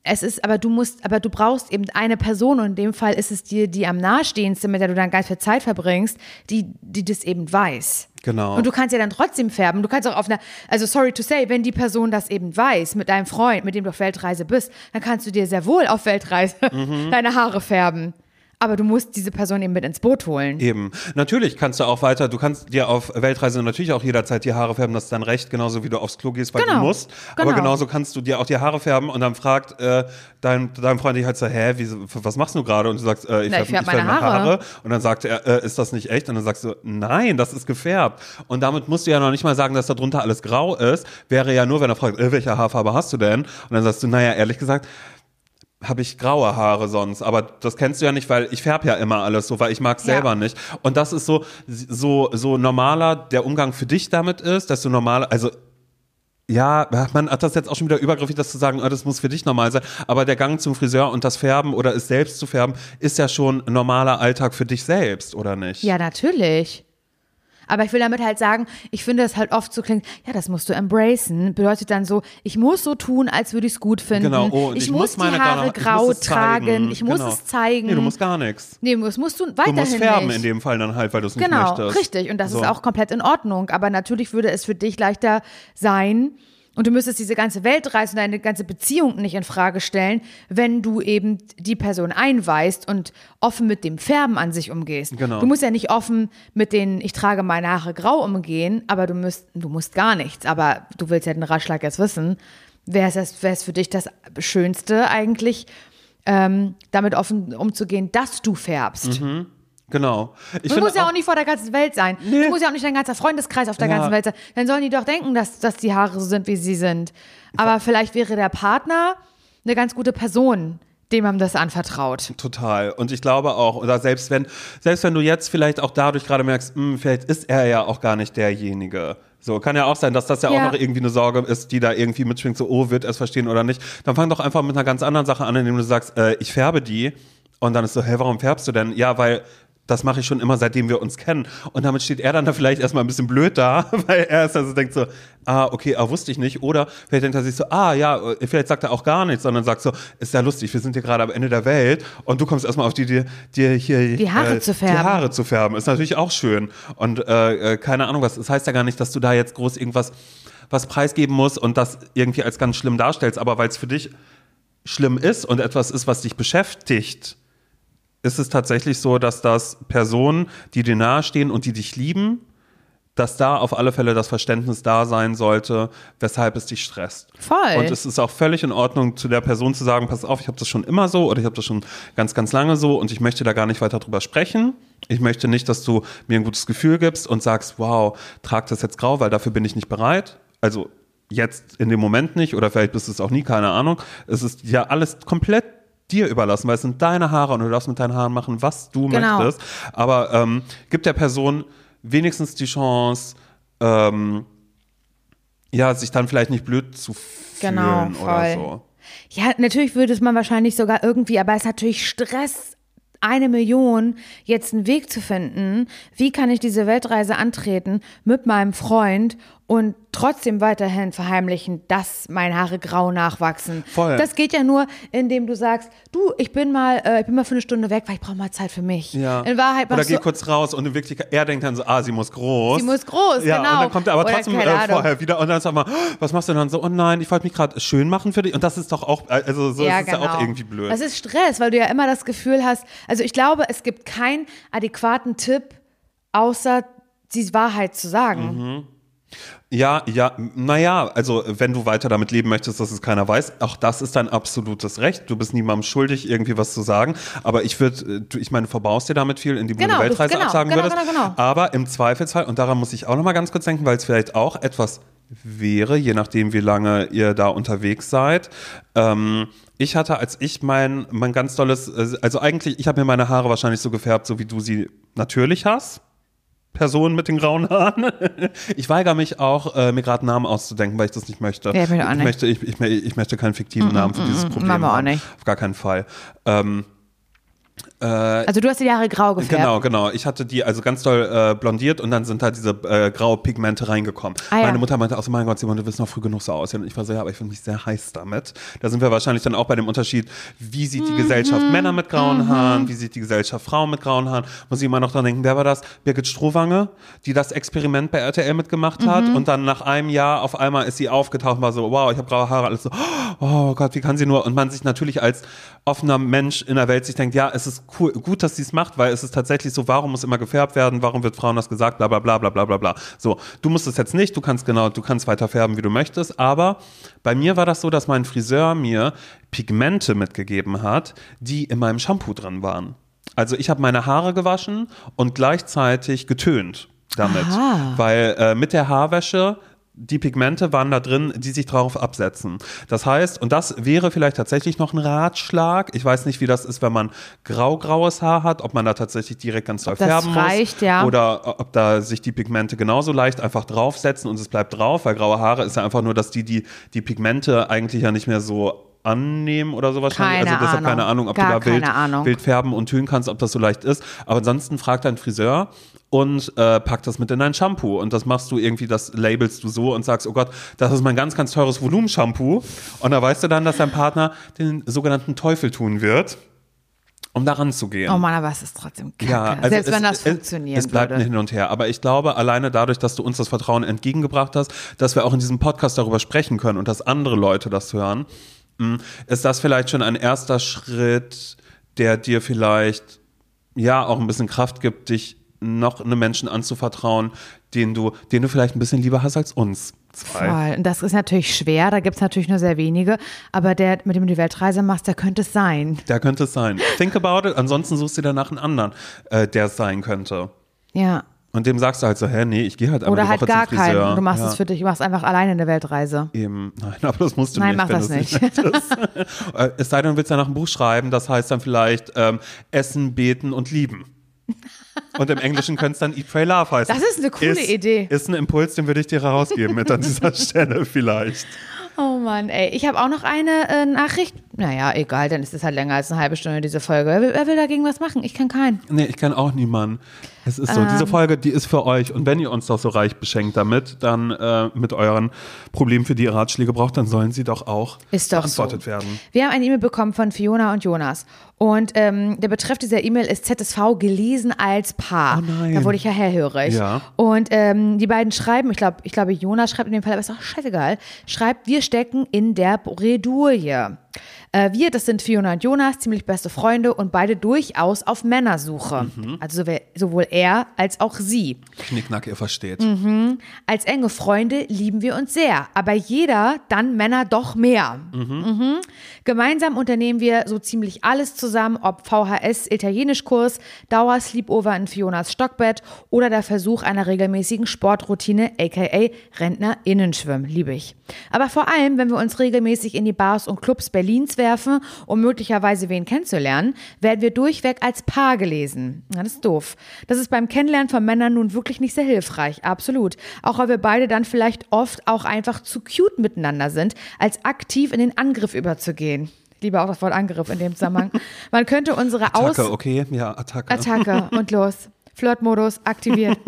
Speaker 2: es ist, aber du musst, aber du brauchst eben eine Person und in dem Fall ist es dir die am nahestehendste, mit der du dann ganz viel Zeit verbringst, die, die das eben weiß.
Speaker 1: Genau.
Speaker 2: Und du kannst ja dann trotzdem färben. Du kannst auch auf einer, also sorry to say, wenn die Person das eben weiß, mit deinem Freund, mit dem du auf Weltreise bist, dann kannst du dir sehr wohl auf Weltreise <laughs>
Speaker 1: Mhm.
Speaker 2: deine Haare färben. Aber du musst diese Person eben mit ins Boot holen.
Speaker 1: Eben. Natürlich kannst du auch weiter, du kannst dir auf Weltreise natürlich auch jederzeit die Haare färben, das ist dein Recht, genauso wie du aufs Klo gehst, weil
Speaker 2: Genau.
Speaker 1: du musst. Aber
Speaker 2: Genau.
Speaker 1: genauso kannst du dir auch die Haare färben und dann fragt äh, dein, dein Freund dich halt so, hä, wie, was machst du gerade? Und du sagst, äh, ich,
Speaker 2: Na,
Speaker 1: färb,
Speaker 2: meine Haare.
Speaker 1: Und dann sagt er, äh, ist das nicht echt? Und dann sagst du, nein, das ist gefärbt. Und damit musst du ja noch nicht mal sagen, dass da drunter alles grau ist. Wäre ja nur, wenn er fragt, äh, welche Haarfarbe hast du denn? Und dann sagst du, naja, ehrlich gesagt, habe ich graue Haare sonst, aber das kennst du ja nicht, weil ich färb ja immer alles so, weil ich mag
Speaker 2: Ja.
Speaker 1: selber nicht. Und das ist so so so normaler der Umgang für dich damit ist, dass du normal, also ja, man hat das jetzt auch schon wieder übergriffig, das zu sagen, oh, das muss für dich normal sein. Aber der Gang zum Friseur und das Färben oder es selbst zu färben, ist ja schon normaler Alltag für dich selbst, oder nicht?
Speaker 2: Ja, natürlich. Aber ich will damit halt sagen, ich finde es halt oft so klingt, ja, das musst du embracen. Bedeutet dann so, ich muss so tun, als würde ich es gut finden.
Speaker 1: Genau, oh,
Speaker 2: ich,
Speaker 1: ich,
Speaker 2: muss,
Speaker 1: meine
Speaker 2: die Haare grau
Speaker 1: muss
Speaker 2: tragen. Ich muss
Speaker 1: Genau.
Speaker 2: es zeigen.
Speaker 1: Nee, du musst gar nichts.
Speaker 2: Nee, das musst du
Speaker 1: Du
Speaker 2: weiterhin
Speaker 1: musst färben
Speaker 2: nicht.
Speaker 1: in dem Fall dann halt, weil du es nicht
Speaker 2: Genau,
Speaker 1: möchtest.
Speaker 2: richtig. Und das
Speaker 1: So.
Speaker 2: ist auch komplett in Ordnung. Aber natürlich würde es für dich leichter sein, und du müsstest diese ganze Weltreise und deine ganze Beziehung nicht in Frage stellen, wenn du eben die Person einweist und offen mit dem Färben an sich umgehst.
Speaker 1: Genau.
Speaker 2: Du musst ja nicht offen mit den ich trage meine Haare grau umgehen, aber du musst, du musst gar nichts. Aber du willst ja den Ratschlag jetzt wissen. Wäre es, für dich das Schönste eigentlich, ähm, damit offen umzugehen, dass du färbst?
Speaker 1: Genau. Ich
Speaker 2: Du musst ja auch nicht vor der ganzen Welt sein. Du musst ja auch nicht dein ganzer Freundeskreis auf der
Speaker 1: Ja.
Speaker 2: ganzen Welt sein. Dann sollen die doch denken, dass, dass die Haare so sind, wie sie sind. Aber vielleicht wäre der Partner eine ganz gute Person, dem man das anvertraut.
Speaker 1: Total. Und ich glaube auch, oder selbst wenn, selbst wenn du jetzt vielleicht auch dadurch gerade merkst, hm, vielleicht ist er ja auch gar nicht derjenige. So, kann ja auch sein, dass das ja,
Speaker 2: Ja.
Speaker 1: auch noch irgendwie eine Sorge ist, die da irgendwie mitschwingt, so, oh, wird er es verstehen oder nicht. Dann fang doch einfach mit einer ganz anderen Sache an, indem du sagst, äh, ich färbe die. Und dann ist so, hey, warum färbst du denn? Ja, weil Das mache ich schon immer, seitdem wir uns kennen. Und damit steht er dann da vielleicht erstmal ein bisschen blöd da, <laughs> weil er ist also denkt so, ah, okay, ah, wusste ich nicht. Oder vielleicht denkt er sich so, ah, ja, vielleicht sagt er auch gar nichts, sondern sagt so, ist ja lustig, wir sind hier gerade am Ende der Welt und du kommst erstmal auf die, dir, dir hier
Speaker 2: Die Haare zu färben.
Speaker 1: Die Haare zu färben. Ist natürlich auch schön. Und äh, äh, keine Ahnung was. Das heißt ja gar nicht, dass du da jetzt groß irgendwas was preisgeben musst und das irgendwie als ganz schlimm darstellst, aber weil es für dich schlimm ist und etwas ist, was dich beschäftigt, ist es tatsächlich so, dass das Personen, die dir nahestehen und die dich lieben, dass da auf alle Fälle das Verständnis da sein sollte, weshalb es dich stresst.
Speaker 2: Voll.
Speaker 1: Und es ist auch völlig in Ordnung, zu der Person zu sagen, pass auf, ich habe das schon immer so oder ich habe das schon ganz, ganz lange so und ich möchte da gar nicht weiter drüber sprechen. Ich möchte nicht, dass du mir ein gutes Gefühl gibst und sagst, wow, trag das jetzt grau, weil dafür bin ich nicht bereit. Also jetzt in dem Moment nicht oder vielleicht bist du es auch nie, keine Ahnung. Es ist ja alles komplett dir überlassen, weil es sind deine Haare und du darfst mit deinen Haaren machen, was du
Speaker 2: Genau.
Speaker 1: möchtest. Aber ähm, gib der Person wenigstens die Chance, ähm, ja, sich dann vielleicht nicht blöd zu fühlen
Speaker 2: Genau,
Speaker 1: oder
Speaker 2: voll.
Speaker 1: so.
Speaker 2: Ja, natürlich würde es man wahrscheinlich sogar irgendwie, aber es ist natürlich Stress, eine Million, jetzt einen Weg zu finden. Wie kann ich diese Weltreise antreten mit meinem Freund und trotzdem weiterhin verheimlichen, dass meine Haare grau nachwachsen?
Speaker 1: Voll.
Speaker 2: Das geht ja nur, indem du sagst, du, ich bin mal, äh, ich bin mal für eine Stunde weg, weil ich brauche mal Zeit für mich.
Speaker 1: Ja.
Speaker 2: In Wahrheit
Speaker 1: Oder geh
Speaker 2: du,
Speaker 1: kurz raus und in Wirklichkeit, er denkt dann so, ah, sie muss groß.
Speaker 2: Sie muss groß,
Speaker 1: ja,
Speaker 2: genau.
Speaker 1: Und dann kommt er aber
Speaker 2: Oder
Speaker 1: trotzdem äh, vorher wieder und dann sagt man, oh, was machst du dann so? Oh nein, ich wollte mich gerade schön machen für dich. Und das ist doch auch, äh, also so ist es ja auch irgendwie blöd.
Speaker 2: genau. Das ist Stress, weil du ja immer das Gefühl hast, also ich glaube, es gibt keinen adäquaten Tipp, außer die Wahrheit zu sagen.
Speaker 1: Mhm. Ja, ja, naja, also wenn du weiter damit leben möchtest, dass es keiner weiß, auch das ist dein absolutes Recht. Du bist niemandem schuldig, irgendwie was zu sagen. Aber ich würde, ich meine, du verbaust dir damit viel, indem du
Speaker 2: Genau,
Speaker 1: eine Weltreise
Speaker 2: genau,
Speaker 1: absagen
Speaker 2: genau,
Speaker 1: würdest.
Speaker 2: genau, genau.
Speaker 1: Aber im Zweifelsfall, und daran muss ich auch nochmal ganz kurz denken, weil es vielleicht auch etwas wäre, je nachdem, wie lange ihr da unterwegs seid. Ähm, ich hatte, als ich mein, mein ganz tolles, also eigentlich, ich habe mir meine Haare wahrscheinlich so gefärbt, so wie du sie natürlich hast. Person mit den grauen Haaren. <laughs> Ich weigere mich auch, äh, mir gerade Namen auszudenken, weil ich das nicht möchte.
Speaker 2: Ja, ich möchte auch
Speaker 1: ich,
Speaker 2: nicht.
Speaker 1: möchte, ich, ich, ich möchte keinen fiktiven Namen für dieses Problem
Speaker 2: machen wir auch nicht.
Speaker 1: Auf gar keinen Fall. Ähm,
Speaker 2: Also du hast die Haare grau gefärbt.
Speaker 1: Genau, genau. Ich hatte die also ganz doll äh, blondiert und dann sind da diese äh, graue Pigmente reingekommen.
Speaker 2: Ah, ja.
Speaker 1: Meine Mutter meinte auch so, mein Gott, Simon, du wirst noch früh genug so aussehen. Und ich war so, ja, aber ich finde mich sehr heiß damit. Da sind wir wahrscheinlich dann auch bei dem Unterschied, wie sieht die Gesellschaft
Speaker 2: Mhm.
Speaker 1: Männer mit grauen Haaren, wie sieht die Gesellschaft Frauen mit grauen Haaren. Muss ich immer noch dran denken, wer war das? Birgit Strohwange, die das Experiment bei RTL mitgemacht hat
Speaker 2: Mhm.
Speaker 1: und dann nach einem Jahr auf einmal ist sie aufgetaucht und war so, wow, ich habe graue Haare. Alles so, oh Gott, wie kann sie nur? Und man sich natürlich als offener Mensch in der Welt sich denkt, ja, es ist cool, gut, dass sie es macht, weil es ist tatsächlich so, warum muss immer gefärbt werden, warum wird Frauen das gesagt, bla bla bla bla bla bla bla. So, du musst es jetzt nicht, du kannst genau, du kannst weiter färben, wie du möchtest, aber bei mir war das so, dass mein Friseur mir Pigmente mitgegeben hat, die in meinem Shampoo drin waren. Also ich habe meine Haare gewaschen und gleichzeitig getönt damit,
Speaker 2: Aha.
Speaker 1: weil äh, mit der Haarwäsche die Pigmente waren da drin, die sich darauf absetzen. Das heißt, und das wäre vielleicht tatsächlich noch ein Ratschlag. Ich weiß nicht, wie das ist, wenn man grau-graues Haar hat, ob man da tatsächlich direkt ganz doll färben
Speaker 2: reicht,
Speaker 1: muss.
Speaker 2: ja.
Speaker 1: Oder ob da sich die Pigmente genauso leicht einfach draufsetzen und es bleibt drauf, weil graue Haare ist ja einfach nur, dass die die, die Pigmente eigentlich ja nicht mehr so annehmen oder so wahrscheinlich.
Speaker 2: Keine
Speaker 1: also deshalb
Speaker 2: Ahnung.
Speaker 1: keine Ahnung, ob
Speaker 2: Gar
Speaker 1: du da wild, wild färben und tönen kannst, ob das so leicht ist. Aber ansonsten frag deinen Friseur und äh, pack das mit in dein Shampoo. Und das machst du irgendwie, das labelst du so und sagst, oh Gott, das ist mein ganz, ganz teures Volumenshampoo. Und da weißt du dann, dass dein Partner den sogenannten Teufel tun wird, um daran zu gehen.
Speaker 2: Oh Mann, aber es ist trotzdem kacke.
Speaker 1: Ja, also
Speaker 2: Selbst
Speaker 1: es,
Speaker 2: wenn das
Speaker 1: es,
Speaker 2: funktionieren
Speaker 1: Es bleibt ein
Speaker 2: würde.
Speaker 1: Hin und Her. Aber ich glaube, alleine dadurch, dass du uns das Vertrauen entgegengebracht hast, dass wir auch in diesem Podcast darüber sprechen können und dass andere Leute das hören, mh, ist das vielleicht schon ein erster Schritt, der dir vielleicht ja auch ein bisschen Kraft gibt, dich noch einem Menschen anzuvertrauen, den du, den du vielleicht ein bisschen lieber hast als uns zwei.
Speaker 2: Voll. Und das ist natürlich schwer, da gibt es natürlich nur sehr wenige. Aber der, mit dem du die Weltreise machst, der könnte es sein.
Speaker 1: Da könnte es sein. Think about it, ansonsten suchst du danach einen anderen, äh, der es sein könnte.
Speaker 2: Ja.
Speaker 1: Und dem sagst du halt so, hä, nee, ich gehe halt einmal
Speaker 2: Oder halt gar keinen. Du machst
Speaker 1: ja.
Speaker 2: es für dich, du machst einfach alleine eine Weltreise.
Speaker 1: Eben, nein, aber das musst du
Speaker 2: Nein,
Speaker 1: nicht.
Speaker 2: mach
Speaker 1: wenn
Speaker 2: das nicht. <laughs>
Speaker 1: Äh, es sei denn, du willst danach ein Buch schreiben, das heißt dann vielleicht ähm, Essen, Beten und Lieben. Und im Englischen könnte es dann Eat, Pray, Love heißen.
Speaker 2: Das ist eine coole
Speaker 1: ist,
Speaker 2: Idee.
Speaker 1: Ist ein Impuls, den würde ich dir herausgeben mit an dieser <laughs> Stelle vielleicht.
Speaker 2: Oh Mann, ey. Ich habe auch noch eine äh, Nachricht. Naja, egal, dann ist es halt länger als eine halbe Stunde, diese Folge. Wer will, wer will dagegen was machen? Ich kann keinen.
Speaker 1: Nee, ich kenne auch niemanden. Es ist so,
Speaker 2: Ähm.
Speaker 1: diese Folge, die ist für euch. Und wenn ihr uns doch so reich beschenkt damit, dann äh, mit euren Problemen, für die ihr Ratschläge braucht, dann sollen sie doch auch
Speaker 2: Ist doch
Speaker 1: beantwortet
Speaker 2: so.
Speaker 1: werden.
Speaker 2: Wir haben eine E-Mail bekommen von Fiona und Jonas. Und ähm, der Betreff dieser E-Mail ist ZSV gelesen als Paar.
Speaker 1: Oh nein.
Speaker 2: Da wurde ich ja hellhörig.
Speaker 1: Ja.
Speaker 2: Und ähm, die beiden schreiben, ich glaube, ich glaube, Jonas schreibt in dem Fall, aber ist auch scheißegal, schreibt, wir stecken in der Bredouille. Äh, wir, das sind Fiona und Jonas, ziemlich beste Freunde und beide durchaus auf Männersuche.
Speaker 1: Mhm.
Speaker 2: Also sowohl- er als auch sie.
Speaker 1: Knickknack, ihr versteht.
Speaker 2: Mhm. Als enge Freunde lieben wir uns sehr, aber jeder dann Männer doch mehr. Mhm. Gemeinsam unternehmen wir so ziemlich alles zusammen, ob VHS Italienischkurs, Dauersleepover in Fionas Stockbett oder der Versuch einer regelmäßigen Sportroutine, aka Rentnerinnenschwimmen, liebe ich. Aber vor allem, wenn wir uns regelmäßig in die Bars und Clubs Berlins werfen, um möglicherweise wen kennenzulernen, werden wir durchweg als Paar gelesen. Das ist doof. Das ist beim Kennenlernen von Männern nun wirklich nicht sehr hilfreich, absolut. Auch weil wir beide dann vielleicht oft auch einfach zu cute miteinander sind, als aktiv in den Angriff überzugehen. Ich liebe auch das Wort Angriff in dem Zusammenhang. Man könnte unsere Aus...
Speaker 1: Attacke, okay? Ja, Attacke.
Speaker 2: Attacke <laughs> und los. Flirtmodus aktiviert.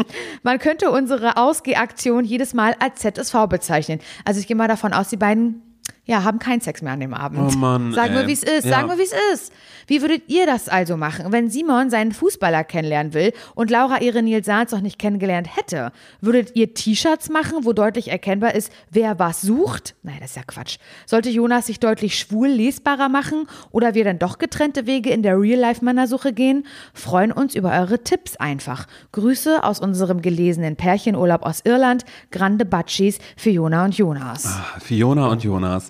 Speaker 2: Man könnte unsere Ausgehaktion jedes Mal als ZSV bezeichnen. Also ich gehe mal davon aus, die beiden ja, haben keinen Sex mehr an dem Abend.
Speaker 1: Oh Mann,
Speaker 2: Sagen wir, wie es ist.
Speaker 1: Ja.
Speaker 2: Sagen wir, wie es ist. Wie würdet ihr das also machen, wenn Simon seinen Fußballer kennenlernen will und Laura ihre Nils Sahns noch nicht kennengelernt hätte? Würdet ihr T-Shirts machen, wo deutlich erkennbar ist, wer was sucht? Nein, das ist ja Quatsch. Sollte Jonas sich deutlich schwul lesbarer machen oder wir dann doch getrennte Wege in der Real-Life-Männersuche gehen? Freuen uns über eure Tipps einfach. Grüße aus unserem gelesenen Pärchenurlaub aus Irland. Grande Batschis, Fiona und Jonas.
Speaker 1: Fiona und Jonas.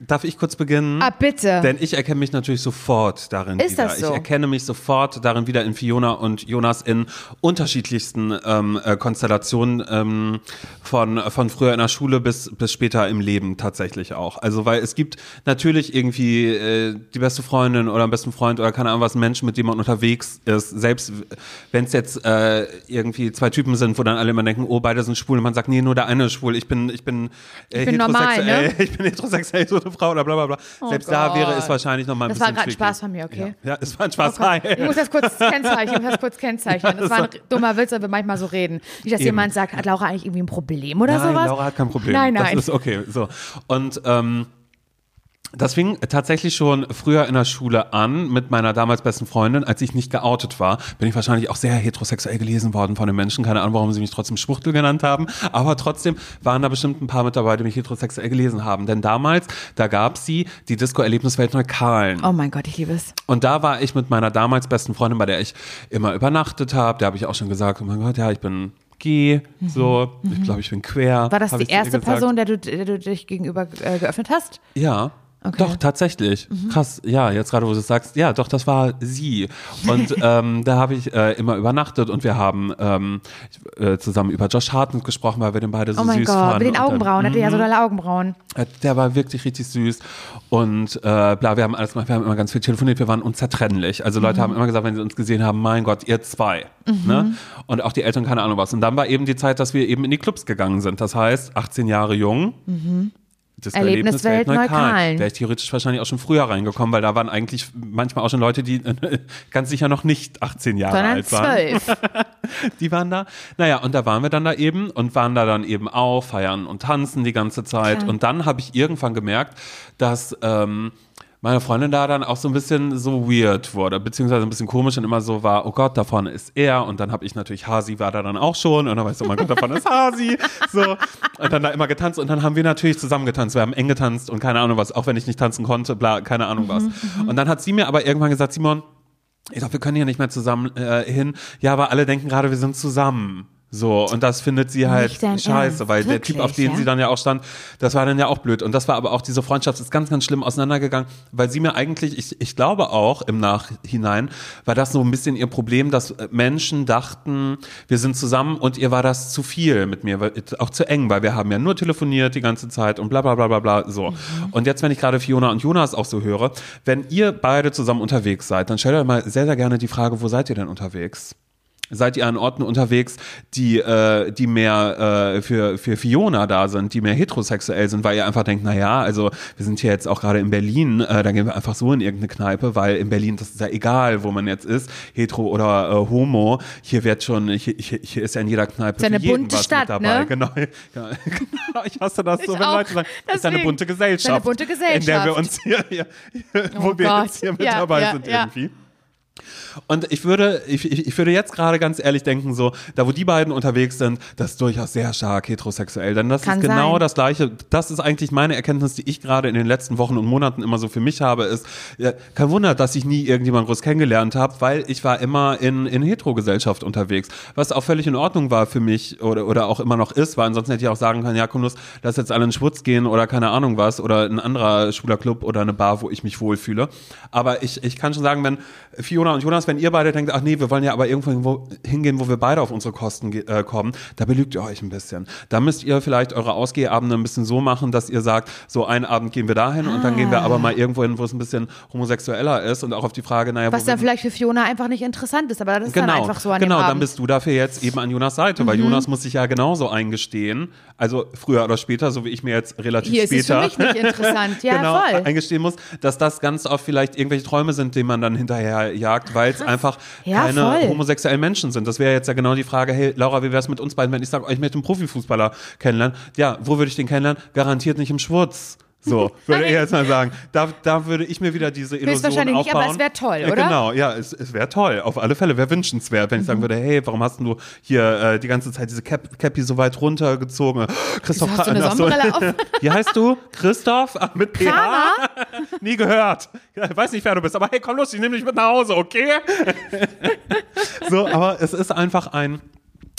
Speaker 1: Darf ich kurz beginnen?
Speaker 2: Ah, bitte.
Speaker 1: Denn ich erkenne mich natürlich sofort darin
Speaker 2: Ist
Speaker 1: wieder.
Speaker 2: das so?
Speaker 1: Ich erkenne mich sofort darin wieder in Fiona und Jonas in unterschiedlichsten ähm, äh, Konstellationen ähm, von, von früher in der Schule bis, bis später im Leben tatsächlich auch. Also weil es gibt natürlich irgendwie äh, die beste Freundin oder einen besten Freund oder keine Ahnung was, einen Menschen, mit dem man unterwegs ist. Selbst wenn es jetzt äh, irgendwie zwei Typen sind, wo dann alle immer denken, oh, beide sind schwul und man sagt, nee, nur der eine ist schwul. Ich bin, ich bin, äh,
Speaker 2: Ich bin normal,
Speaker 1: heterosexuell.
Speaker 2: ne? <laughs>
Speaker 1: Ich bin heterosexuell, eine Frau oder bla bla bla. Selbst da wäre es
Speaker 2: Gott.
Speaker 1: wahrscheinlich noch mal ein
Speaker 2: Das war
Speaker 1: bisschen
Speaker 2: gerade ein
Speaker 1: tricky.
Speaker 2: Spaß von mir, okay?
Speaker 1: Ja, ja es war ein Spaß.
Speaker 2: Ich
Speaker 1: Hi.
Speaker 2: muss das kurz kennzeichnen, ich muss das kurz kennzeichnen. Das war ein dummer Witz, weil wir manchmal so reden. Nicht, dass
Speaker 1: Eben.
Speaker 2: jemand sagt, hat Laura eigentlich irgendwie ein Problem oder
Speaker 1: Nein,
Speaker 2: sowas?
Speaker 1: Laura hat kein Problem.
Speaker 2: Nein, nein.
Speaker 1: Das ist okay. So. Und ähm, das fing tatsächlich schon früher in der Schule an mit meiner damals besten Freundin, als ich nicht geoutet war. Bin ich wahrscheinlich auch sehr heterosexuell gelesen worden von den Menschen. Keine Ahnung, warum sie mich trotzdem Schwuchtel genannt haben. Aber trotzdem waren da bestimmt ein paar mit dabei, die mich heterosexuell gelesen haben. Denn damals, da gab sie die Disco-Erlebniswelt Neukalen.
Speaker 2: Oh mein Gott, ich liebe es.
Speaker 1: Und da war ich mit meiner damals besten Freundin, bei der ich immer übernachtet habe. Da habe ich auch schon gesagt, oh mein Gott, ja, ich bin G, so, ich glaube, ich bin quer.
Speaker 2: Mhm. War das die erste. Person, der du, der du dich gegenüber äh, geöffnet hast?
Speaker 1: Ja.
Speaker 2: Okay. Mhm.
Speaker 1: Doch, tatsächlich. Krass, ja, jetzt gerade, wo du es sagst, ja, doch, das war sie. Und <laughs> ähm, da habe ich äh, immer übernachtet und wir haben ähm, äh, zusammen über Josh Hartnett gesprochen, weil wir den beide so
Speaker 2: Oh mein
Speaker 1: süß
Speaker 2: Gott,
Speaker 1: fanden.
Speaker 2: mit den
Speaker 1: Und dann-
Speaker 2: Augenbrauen, hatte ja so dolle Augenbrauen.
Speaker 1: äh, Der war wirklich richtig süß. Und äh, bla, wir haben alles gemacht, wir haben immer ganz viel telefoniert, wir waren unzertrennlich. Also
Speaker 2: Mhm.
Speaker 1: Leute haben immer gesagt, wenn sie uns gesehen haben, mein Gott, ihr zwei. Ne? Und auch die Eltern, keine Ahnung was. Und dann war eben die Zeit, dass wir eben in die Clubs gegangen sind. Das heißt, 18 Jahre jung. Das
Speaker 2: Mhm. Erlebniswelt Neukalen.
Speaker 1: Wäre ich theoretisch wahrscheinlich auch schon früher reingekommen, weil da waren eigentlich manchmal auch schon Leute, die <laughs> ganz sicher noch nicht 18 Jahre
Speaker 2: Sondern
Speaker 1: alt waren
Speaker 2: zwölf. <laughs>
Speaker 1: die waren da. Naja, und da waren wir dann da eben und waren da dann eben auch, feiern und tanzen die ganze Zeit.
Speaker 2: Klar.
Speaker 1: Und dann habe ich irgendwann gemerkt, dass ähm, meine Freundin da dann auch so ein bisschen so weird wurde, beziehungsweise ein bisschen komisch und immer so war, oh Gott, da vorne ist er. Und dann habe ich natürlich, Hasi war da dann auch schon. Und dann weißt du, oh mein Gott, da vorne ist Hasi. So. Und dann da immer getanzt. Und dann haben wir natürlich zusammen getanzt. Wir haben eng getanzt und keine Ahnung was, auch wenn ich nicht tanzen konnte, bla, keine Ahnung was. Und dann hat sie mir aber irgendwann gesagt, Simon, ich glaube, wir können hier nicht mehr zusammen äh, hin. Ja, aber alle denken gerade, wir sind zusammen. So, und das findet sie halt scheiße,
Speaker 2: Ernst?
Speaker 1: weil der Typ, auf
Speaker 2: Wirklich,
Speaker 1: den
Speaker 2: ja?
Speaker 1: sie dann ja auch stand, das war dann ja auch blöd. Und das war aber auch, diese Freundschaft ist ganz, ganz schlimm auseinandergegangen, weil sie mir eigentlich, ich, ich glaube auch im Nachhinein, war das so ein bisschen ihr Problem, dass Menschen dachten, wir sind zusammen und ihr war das zu viel mit mir, weil, auch zu eng, weil wir haben ja nur telefoniert die ganze Zeit und bla bla bla bla bla, so. Und jetzt, wenn ich gerade Fiona und Jonas auch so höre, wenn ihr beide zusammen unterwegs seid, dann stellt euch mal sehr, sehr gerne die Frage, wo seid ihr denn unterwegs? Seid ihr an Orten unterwegs, die, äh, die mehr äh, für, für Fiona da sind, die mehr heterosexuell sind, weil ihr einfach denkt, naja, also wir sind hier jetzt auch gerade in Berlin, äh, da gehen wir einfach so in irgendeine Kneipe, weil in Berlin, das ist ja egal, wo man jetzt ist, hetero oder äh, homo, hier wird schon, hier, hier, ist ja in jeder Kneipe
Speaker 2: Ist eine bunte
Speaker 1: was
Speaker 2: Stadt,
Speaker 1: dabei.
Speaker 2: ne?
Speaker 1: Genau, <laughs> genau, ich hasse das so,
Speaker 2: Ich
Speaker 1: wenn
Speaker 2: auch.
Speaker 1: Leute sagen, es ist eine
Speaker 2: Deswegen.
Speaker 1: bunte Gesellschaft,
Speaker 2: Eine bunte
Speaker 1: in der wir
Speaker 2: Gesellschaft.
Speaker 1: uns hier, hier, <laughs> hier
Speaker 2: Oh
Speaker 1: wo wir
Speaker 2: Gott.
Speaker 1: jetzt hier mit
Speaker 2: Ja,
Speaker 1: dabei
Speaker 2: ja,
Speaker 1: sind
Speaker 2: ja.
Speaker 1: irgendwie. Und ich würde, ich, ich würde jetzt gerade ganz ehrlich denken, so, da wo die beiden unterwegs sind, das ist durchaus sehr stark heterosexuell. Denn das
Speaker 2: Kann
Speaker 1: ist genau
Speaker 2: sein.
Speaker 1: das Gleiche. Das ist eigentlich meine Erkenntnis, die ich gerade in den letzten Wochen und Monaten immer so für mich habe, ist, ja, kein Wunder, dass ich nie irgendjemand groß kennengelernt habe, weil ich war immer in, in Hetero-Gesellschaft unterwegs. Was auch völlig in Ordnung war für mich oder, oder auch immer noch ist, weil ansonsten hätte ich auch sagen können, ja, komm, los, lass jetzt alle in den Schwutz gehen oder keine Ahnung was oder ein anderer schwuler Club oder eine Bar, wo ich mich wohlfühle. Aber ich, ich kann schon sagen, wenn Fiona und Jonas, wenn ihr beide denkt, ach nee, wir wollen ja aber irgendwo hingehen, wo wir beide auf unsere Kosten äh, kommen, da belügt ihr euch ein bisschen. Da müsst ihr vielleicht eure Ausgehabende ein bisschen so machen, dass ihr sagt, so einen Abend gehen wir dahin und dann gehen wir aber mal irgendwo hin, wo es ein bisschen homosexueller ist und auch auf die Frage, naja,
Speaker 2: Was dann vielleicht für Fiona einfach nicht interessant ist, aber das ist
Speaker 1: Genau,
Speaker 2: dann einfach so an
Speaker 1: genau dann.
Speaker 2: Mhm.
Speaker 1: bist du dafür jetzt eben an Jonas Seite, weil Jonas muss sich ja genauso eingestehen, also früher oder später, so wie ich mir jetzt relativ
Speaker 2: Hier ist es
Speaker 1: später
Speaker 2: für mich nicht interessant. <laughs> Ja,
Speaker 1: genau,
Speaker 2: voll.
Speaker 1: eingestehen muss, dass das ganz oft vielleicht irgendwelche Träume sind, denen man dann hinterher jagt, weil es einfach
Speaker 2: Ja,
Speaker 1: keine
Speaker 2: voll.
Speaker 1: homosexuellen Menschen sind. Das wäre jetzt ja genau die Frage, hey Laura, wie wäre es mit uns beiden, wenn ich sage, ich möchte einen Profifußballer kennenlernen? Ja, wo würde ich den kennenlernen? Garantiert nicht im Schwurz. So, <laughs> würde ich jetzt mal sagen. Da, da würde ich mir wieder diese Illusion
Speaker 2: Höchstwahrscheinlich nicht, aber es wäre toll,
Speaker 1: Ja,
Speaker 2: oder? Mhm.
Speaker 1: Genau, ja, es, es wäre toll. Auf alle Fälle wäre wünschenswert, wenn ich sagen würde, hey, warum hast du hier äh, die ganze Zeit diese Cap Cappy so weit runtergezogen? Christoph
Speaker 2: Wieso hast du eine. Sonnenbrille auf? <laughs>
Speaker 1: Wie heißt du? Christoph? Ach, mit PH?
Speaker 2: Kramer? <laughs>
Speaker 1: Nie gehört. Ich weiß nicht, wer du bist, aber hey, komm los, ich nehme dich mit nach Hause, okay? so, aber es ist einfach ein.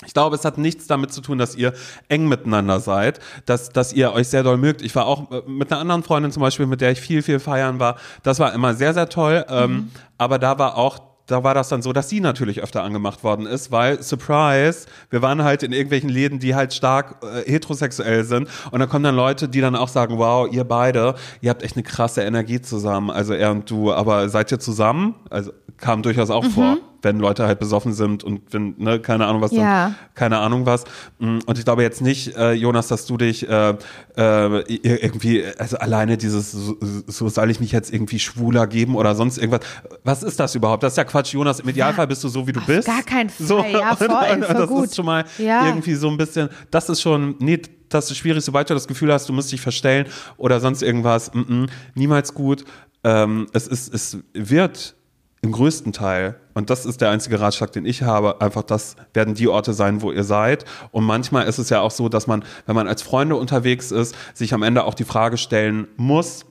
Speaker 1: Ich glaube, es hat nichts damit zu tun, dass ihr eng miteinander seid, dass, dass ihr euch sehr doll mögt. Ich war auch äh, mit einer anderen Freundin zum Beispiel, mit der ich viel, viel feiern war. Das war immer sehr, sehr toll. Ähm, aber da war auch da war das dann so, dass sie natürlich öfter angemacht worden ist, weil, Surprise, wir waren halt in irgendwelchen Läden, die halt stark äh, heterosexuell sind. Und da kommen dann Leute, die dann auch sagen, wow, ihr beide, ihr habt echt eine krasse Energie zusammen, also er und du, aber seid ihr zusammen? Also kam durchaus auch vor, wenn Leute halt besoffen sind und wenn, ne, keine Ahnung was,
Speaker 2: Ja.
Speaker 1: dann, keine Ahnung was. Mm, Und ich glaube jetzt nicht, äh, Jonas, dass du dich äh, äh, irgendwie, also alleine dieses, so, so soll ich mich jetzt irgendwie schwuler geben oder sonst irgendwas. Was ist das überhaupt? Das ist ja Quatsch, Jonas. Im Idealfall bist du so, wie du bist.
Speaker 2: gar keinen Fall.
Speaker 1: So,
Speaker 2: Ja, <laughs> voll,
Speaker 1: und
Speaker 2: voll
Speaker 1: das
Speaker 2: gut.
Speaker 1: ist schon mal
Speaker 2: Ja.
Speaker 1: irgendwie so ein bisschen, das ist schon, nee, das ist schwierig, sobald du das Gefühl hast, du musst dich verstellen oder sonst irgendwas. Mm -mm, niemals gut. Ähm, es ist, es wird im größten Teil, und das ist der einzige Ratschlag, den ich habe, einfach das werden die Orte sein, wo ihr seid. Und manchmal ist es ja auch so, dass man, wenn man als Freunde unterwegs ist, sich am Ende auch die Frage stellen muss,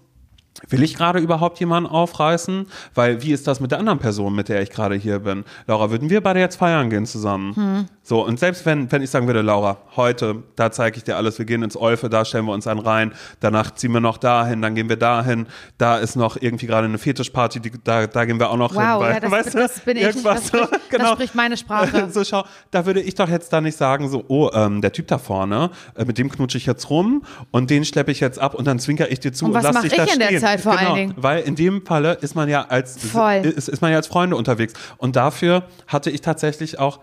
Speaker 1: Will ich gerade überhaupt jemanden aufreißen? Weil wie ist das mit der anderen Person, mit der ich gerade hier bin? Laura, würden wir beide jetzt feiern gehen zusammen? So, und selbst wenn, wenn ich sagen würde, Laura, heute, da zeige ich dir alles, wir gehen ins Olfe, da stellen wir uns einen rein, danach ziehen wir noch dahin, dann gehen wir dahin, da ist noch irgendwie gerade eine Fetischparty, die, da, da gehen wir auch noch hin.
Speaker 2: Wow,
Speaker 1: weil,
Speaker 2: ja, das,
Speaker 1: weißt du,
Speaker 2: das bin ich.
Speaker 1: irgendwas
Speaker 2: Das spricht,
Speaker 1: so, genau.
Speaker 2: das spricht meine Sprache. <laughs>
Speaker 1: So, schau, da würde ich doch jetzt da nicht sagen, so, oh, ähm, der Typ da vorne, äh, mit dem knutsche ich jetzt rum und den schleppe ich jetzt ab und dann zwinker ich dir zu
Speaker 2: Und
Speaker 1: und,
Speaker 2: was
Speaker 1: lass dich
Speaker 2: ich
Speaker 1: da
Speaker 2: in der
Speaker 1: stehen.
Speaker 2: Zeit vor
Speaker 1: genau,
Speaker 2: allen Dingen?
Speaker 1: Weil in dem Falle ist man ja als. Ist, ist man ja als Freunde unterwegs. Und dafür hatte ich tatsächlich auch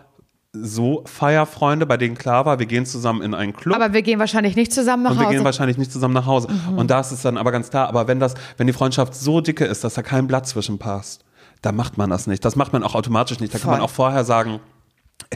Speaker 1: so Feierfreunde, bei denen klar war, wir gehen zusammen in einen Club.
Speaker 2: Aber wir gehen wahrscheinlich nicht zusammen nach
Speaker 1: Und wir
Speaker 2: Hause.
Speaker 1: gehen wahrscheinlich nicht zusammen nach Hause.
Speaker 2: Mhm.
Speaker 1: Und da ist es dann aber ganz klar. Aber wenn das, wenn die Freundschaft so dicke ist, dass da kein Blatt zwischen passt, dann macht man das nicht. Das macht man auch automatisch nicht. Da kann man
Speaker 2: Voll.
Speaker 1: auch vorher sagen,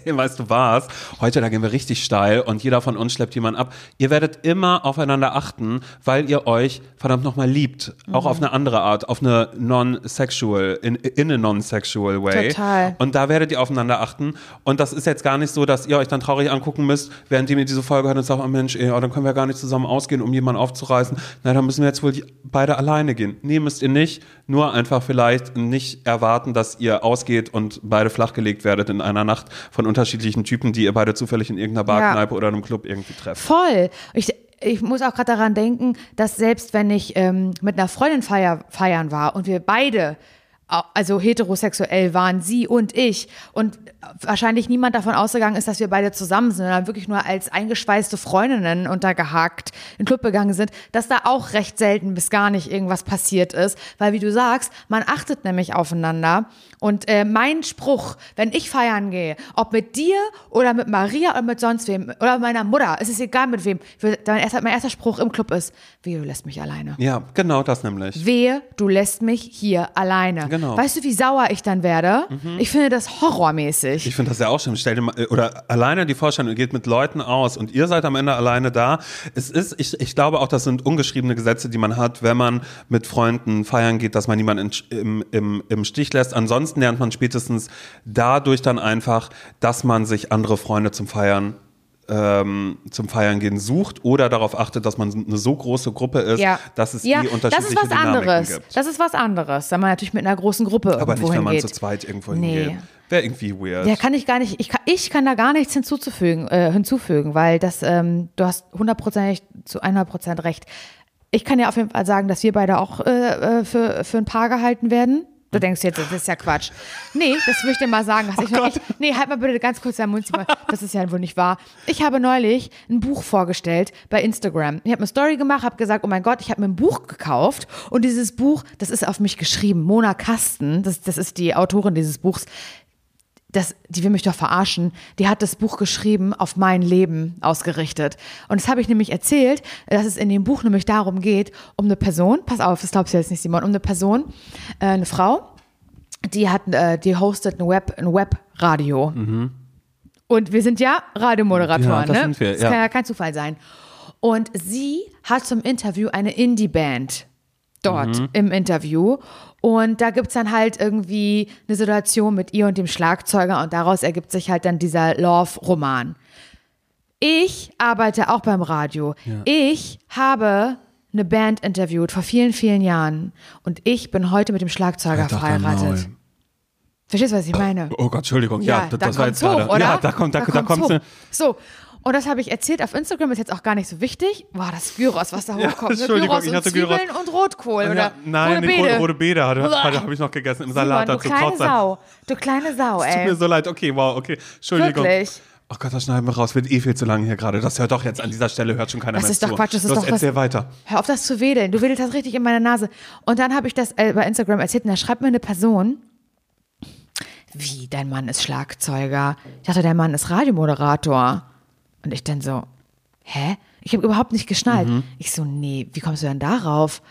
Speaker 1: Ey, weißt du was? Heute, da gehen wir richtig steil und jeder von uns schleppt jemanden ab. Ihr werdet immer aufeinander achten, weil ihr euch verdammt nochmal liebt. Auch auf eine andere Art, auf eine non-sexual, in, in a non-sexual way.
Speaker 2: Total.
Speaker 1: Und da werdet ihr aufeinander achten. Und das ist jetzt gar nicht so, dass ihr euch dann traurig angucken müsst, während ihr diese Folge hört und sagt, oh Mensch, ey, oh, dann können wir gar nicht zusammen ausgehen, um jemanden aufzureißen. Na, dann müssen wir jetzt wohl die, beide alleine gehen. Nee, müsst ihr nicht. Nur einfach vielleicht nicht erwarten, dass ihr ausgeht und beide flachgelegt werdet in einer Nacht von unterschiedlichen Typen, die ihr beide zufällig in irgendeiner Barkneipe oder einem Club irgendwie trefft.
Speaker 2: Voll. Ich, ich muss auch gerade daran denken, dass selbst wenn ich ähm, mit einer Freundin feier, feiern war und wir beide also heterosexuell waren, sie und ich, und wahrscheinlich niemand davon ausgegangen ist, dass wir beide zusammen sind, sondern wirklich nur als eingeschweißte Freundinnen untergehakt in den Club gegangen sind, dass da auch recht selten bis gar nicht irgendwas passiert ist, weil wie du sagst, man achtet nämlich aufeinander. Und äh, mein Spruch, wenn ich feiern gehe, ob mit dir oder mit Maria oder mit sonst wem oder meiner Mutter, es ist egal mit wem, mein erster, mein erster Spruch im Club ist, wehe, du lässt mich alleine.
Speaker 1: Ja, genau das nämlich.
Speaker 2: Wehe, du lässt mich hier alleine.
Speaker 1: Genau. Mhm.
Speaker 2: Weißt du, wie sauer ich dann werde? Ich finde das horrormäßig.
Speaker 1: Ich finde das ja auch schlimm. Stell dir mal, oder alleine die Vorstellung, ihr geht mit Leuten aus und ihr seid am Ende alleine da. Es ist, ich, ich glaube auch, das sind ungeschriebene Gesetze, die man hat, wenn man mit Freunden feiern geht, dass man niemanden in, im, im, im Stich lässt. Ansonsten lernt man spätestens dadurch dann einfach, dass man sich andere Freunde zum Feiern ähm, zum Feiern gehen sucht oder darauf achtet, dass man eine so große Gruppe ist, dass es
Speaker 2: ja,
Speaker 1: die
Speaker 2: das
Speaker 1: unterschiedliche
Speaker 2: ist was
Speaker 1: Dynamiken
Speaker 2: anderes.
Speaker 1: gibt.
Speaker 2: Das ist was anderes, wenn man natürlich mit einer großen Gruppe
Speaker 1: Aber
Speaker 2: irgendwo
Speaker 1: nicht, wenn man
Speaker 2: hingeht.
Speaker 1: zu zweit irgendwo
Speaker 2: Nee.
Speaker 1: hingeht. Wäre irgendwie weird.
Speaker 2: Da kann ich gar nicht, ich kann, ich kann da gar nichts hinzuzufügen, äh, hinzufügen, weil das, ähm, du hast hundertprozentig zu 100 Prozent recht. Ich kann ja auf jeden Fall sagen, dass wir beide auch äh, äh, für, für ein Paar gehalten werden. Du denkst jetzt, das ist ja Quatsch. Nee, das will ich dir mal sagen. Dass ich noch, ich, nee, halt mal bitte ganz kurz deinen Mund. Das ist ja wohl nicht wahr. Ich habe neulich ein Buch vorgestellt bei Instagram. Ich habe eine Story gemacht, habe gesagt, oh mein Gott, ich habe mir ein Buch gekauft und dieses Buch, das ist auf mich geschrieben. Mona Kasten, das, das ist die Autorin dieses Buchs das, die will mich doch verarschen, die hat das Buch geschrieben auf mein Leben ausgerichtet. Und das habe ich nämlich erzählt, dass es in dem Buch nämlich darum geht, um eine Person, pass auf, das glaubst du jetzt nicht, Simon, um eine Person, äh, eine Frau, die hat, äh, die hostet ein Web, ein Webradio. Und wir sind ja Radiomoderatoren,
Speaker 1: Ja, das
Speaker 2: ne?
Speaker 1: sind wir,
Speaker 2: das
Speaker 1: ja.
Speaker 2: kann ja kein Zufall sein. Und sie hat zum Interview eine Indie-Band dort
Speaker 1: Mhm.
Speaker 2: im Interview. Und da gibt's dann halt irgendwie eine Situation mit ihr und dem Schlagzeuger und daraus ergibt sich halt dann dieser Love-Roman. Ich arbeite auch beim Radio. Ich habe eine Band interviewt vor vielen, vielen Jahren und ich bin heute mit dem Schlagzeuger
Speaker 1: Halt
Speaker 2: verheiratet. Verstehst du, was ich meine?
Speaker 1: Oh Gott, Entschuldigung. Ja, das,
Speaker 2: da
Speaker 1: das war jetzt
Speaker 2: hoch,
Speaker 1: gerade.
Speaker 2: oder?
Speaker 1: Ja, da kommt, da, da,
Speaker 2: kommt's
Speaker 1: kommt's.
Speaker 2: hoch. So. Und das habe ich erzählt auf Instagram, ist jetzt auch gar nicht so wichtig. Boah, das Gyros, was da hochkommt. Ne? <laughs>
Speaker 1: Entschuldigung,
Speaker 2: Gyros
Speaker 1: ich
Speaker 2: und
Speaker 1: hatte Gyros.
Speaker 2: Zwiebeln und Rotkohl.
Speaker 1: Ja,
Speaker 2: oder
Speaker 1: nein,
Speaker 2: rote
Speaker 1: rote,
Speaker 2: Beete.
Speaker 1: rote Beete habe ich noch gegessen im
Speaker 2: Simon,
Speaker 1: Salat
Speaker 2: du
Speaker 1: dazu.
Speaker 2: kleine. Sau. Du kleine Sau,
Speaker 1: Tut mir
Speaker 2: ey.
Speaker 1: so leid. Okay, wow, okay. Entschuldigung.
Speaker 2: Wirklich.
Speaker 1: Oh Gott, das schneiden wir raus. Wird eh viel zu lange hier gerade. Das hört doch jetzt an dieser Stelle, hört schon keiner
Speaker 2: Das
Speaker 1: mehr
Speaker 2: ist
Speaker 1: zu.
Speaker 2: doch Quatsch, das ist
Speaker 1: Los,
Speaker 2: doch was-
Speaker 1: erzähl weiter.
Speaker 2: Hör auf, das zu wedeln. Du wedelst das richtig in meiner Nase. Und dann habe ich das äh, bei Instagram erzählt und da schreibt mir eine Person, wie, dein Mann ist Schlagzeuger. Ich dachte, dein Mann ist Radiomoderator. Und ich dann so, hä? Ich habe überhaupt nicht geschnallt.
Speaker 1: Mhm.
Speaker 2: Ich so, nee, wie kommst du denn darauf?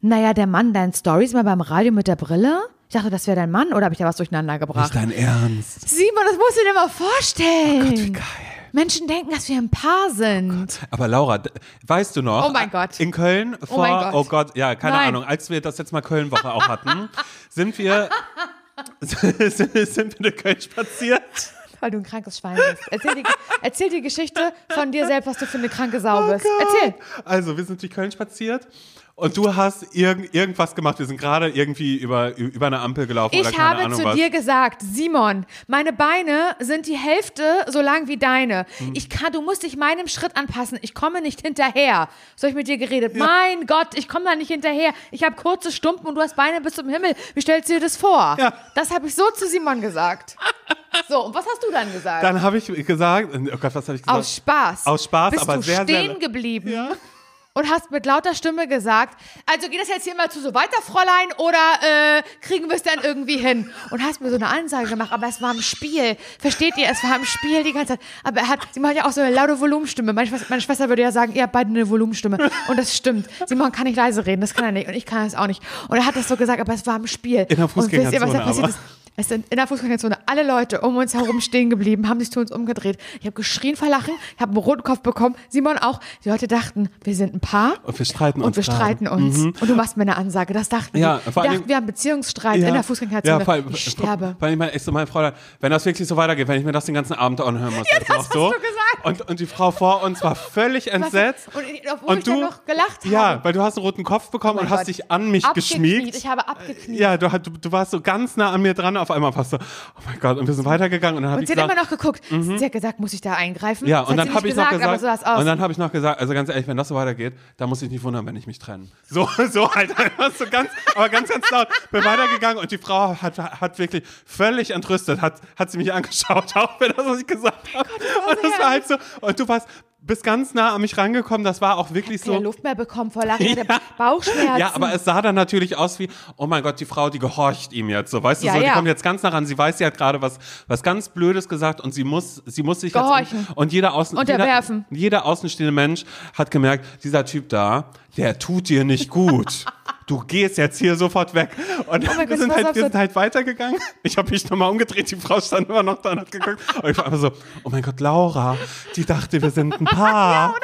Speaker 2: Naja, der Mann, dein Stories mal beim Radio mit der Brille? Ich dachte, das wäre dein Mann oder habe ich da was durcheinander gebracht?
Speaker 1: Nicht dein Ernst.
Speaker 2: Simon, das musst du dir mal vorstellen.
Speaker 1: Gott, wie geil.
Speaker 2: Menschen denken, dass wir ein Paar sind.
Speaker 1: Aber Laura, weißt du noch?
Speaker 2: Oh mein Gott.
Speaker 1: In Köln vor,
Speaker 2: mein Gott.
Speaker 1: oh Gott, ja, keine
Speaker 2: Nein.
Speaker 1: Ahnung, als wir das jetzt mal Köln-Woche auch hatten, sind wir, <laughs> <laughs> sind wir in Köln spaziert.
Speaker 2: Weil du ein krankes Schwein bist. Erzähl die, <laughs> erzähl die Geschichte von dir selbst, was du für eine kranke Sau
Speaker 1: Oh
Speaker 2: bist. Erzähl.
Speaker 1: Also, wir sind durch Köln spaziert und du hast irg irgendwas gemacht. Wir sind gerade irgendwie über, über eine Ampel gelaufen oder
Speaker 2: Ich
Speaker 1: keine
Speaker 2: habe
Speaker 1: Ahnung
Speaker 2: zu
Speaker 1: was.
Speaker 2: dir gesagt, Simon, meine Beine sind die Hälfte so lang wie deine.
Speaker 1: Hm.
Speaker 2: Ich kann, du musst dich meinem Schritt anpassen. Ich komme nicht hinterher. So hab ich mit dir geredet. Mein Gott, ich komme da nicht hinterher. Ich habe kurze Stumpen und du hast Beine bis zum Himmel. Wie stellst du dir das vor?
Speaker 1: Ja.
Speaker 2: Das habe ich so zu Simon gesagt. <laughs> So, und was hast du dann gesagt?
Speaker 1: Dann habe ich gesagt, oh Gott, was habe ich gesagt?
Speaker 2: Aus Spaß.
Speaker 1: Aus Spaß,
Speaker 2: bist
Speaker 1: aber
Speaker 2: du
Speaker 1: sehr, sehr-
Speaker 2: stehen geblieben und hast mit lauter Stimme gesagt, also geht das jetzt hier mal zu so weiter, Fräulein, oder äh, kriegen wir es dann irgendwie hin? Und hast mir so eine Ansage gemacht, aber es war im Spiel. Versteht ihr? Es war im Spiel die ganze Zeit. Aber er hat, sie macht ja auch so eine laute Volumenstimme. Meine Schwester, meine Schwester würde ja sagen, ihr habt beide eine Volumenstimme. Und das stimmt. Simon kann nicht leise reden, das kann er nicht. Und ich kann das auch nicht. Und er hat das so gesagt, aber es war im Spiel.
Speaker 1: In der
Speaker 2: Und wisst ihr, was da
Speaker 1: Fußgängerzone
Speaker 2: passiert ist? Es sind in der Fußgängerzone alle Leute um uns herum stehen geblieben, haben sich zu uns umgedreht. Ich habe geschrien vor Lachen, ich habe einen roten Kopf bekommen. Simon auch. Die Leute dachten, wir sind ein Paar.
Speaker 1: Und wir streiten
Speaker 2: Und
Speaker 1: uns
Speaker 2: wir
Speaker 1: gerade.
Speaker 2: streiten uns. Und du machst mir eine Ansage. Das dachten
Speaker 1: Ja,
Speaker 2: die.
Speaker 1: vor
Speaker 2: Die
Speaker 1: allem-
Speaker 2: dachten, wir haben Beziehungsstreit in der Fußgängerzone.
Speaker 1: Ja, vor allem,
Speaker 2: ich sterbe.
Speaker 1: Weil ich meine, echt so, mein Fräulein, wenn das wirklich so weitergeht, wenn ich mir das den ganzen Abend anhören muss, ja,
Speaker 2: das hast du gesagt.
Speaker 1: Und, und die Frau vor uns war völlig entsetzt.
Speaker 2: Und ich- obwohl ich dann noch gelacht habe.
Speaker 1: Ja, weil du hast einen roten Kopf bekommen
Speaker 2: Oh
Speaker 1: und
Speaker 2: mein
Speaker 1: hast
Speaker 2: Gott.
Speaker 1: dich an mich geschmiegt.
Speaker 2: Ich habe abgekniet.
Speaker 1: Ja, du, du, du warst so ganz nah an mir dran, auf einmal warst du, oh mein Gott, und wir sind weitergegangen und dann habe
Speaker 2: Und
Speaker 1: ich
Speaker 2: sie hat
Speaker 1: gesagt,
Speaker 2: immer noch geguckt. Sie hat gesagt, muss ich da eingreifen?
Speaker 1: Mhm. ja,
Speaker 2: Das
Speaker 1: und
Speaker 2: hat
Speaker 1: dann habe ich noch
Speaker 2: aber
Speaker 1: gesagt,
Speaker 2: so
Speaker 1: und dann habe ich noch gesagt, also ganz ehrlich, wenn das so weitergeht, dann muss ich nicht wundern, wenn ich mich trenne. So, <laughs> so halt einfach so ganz, aber ganz, ganz laut. Bin weitergegangen und die Frau hat, hat wirklich völlig entrüstet, hat, hat sie mich angeschaut, <laughs> auch für das, was ich gesagt habe. Und das war halt so, und du warst, bist ganz nah an mich rangekommen, das war auch wirklich
Speaker 2: keine
Speaker 1: so.
Speaker 2: Luft mehr bekommen vor Lachen, <laughs> ich hatte Bauchschmerzen.
Speaker 1: Ja, aber es sah dann natürlich aus wie, oh mein Gott, die Frau, die gehorcht ihm jetzt. So, weißt du,
Speaker 2: Ja,
Speaker 1: so, die
Speaker 2: ja.
Speaker 1: kommt jetzt ganz nah ran. Sie weiß, sie hat gerade was, was ganz Blödes gesagt und sie muss, sie muss sich
Speaker 2: Gehorchen.
Speaker 1: jetzt. Und jeder, Außen,
Speaker 2: Unterwerfen.
Speaker 1: Jeder, jeder außenstehende Mensch hat gemerkt, dieser Typ da, der tut dir nicht gut. <laughs> Du gehst jetzt hier sofort weg. Und
Speaker 2: Oh
Speaker 1: wir,
Speaker 2: Gott,
Speaker 1: sind halt, wir sind halt weitergegangen. Ich habe mich nochmal umgedreht, die Frau stand immer noch da und hat geguckt. Und ich war einfach so, oh mein Gott, Laura, die dachte, wir sind ein <laughs> Paar.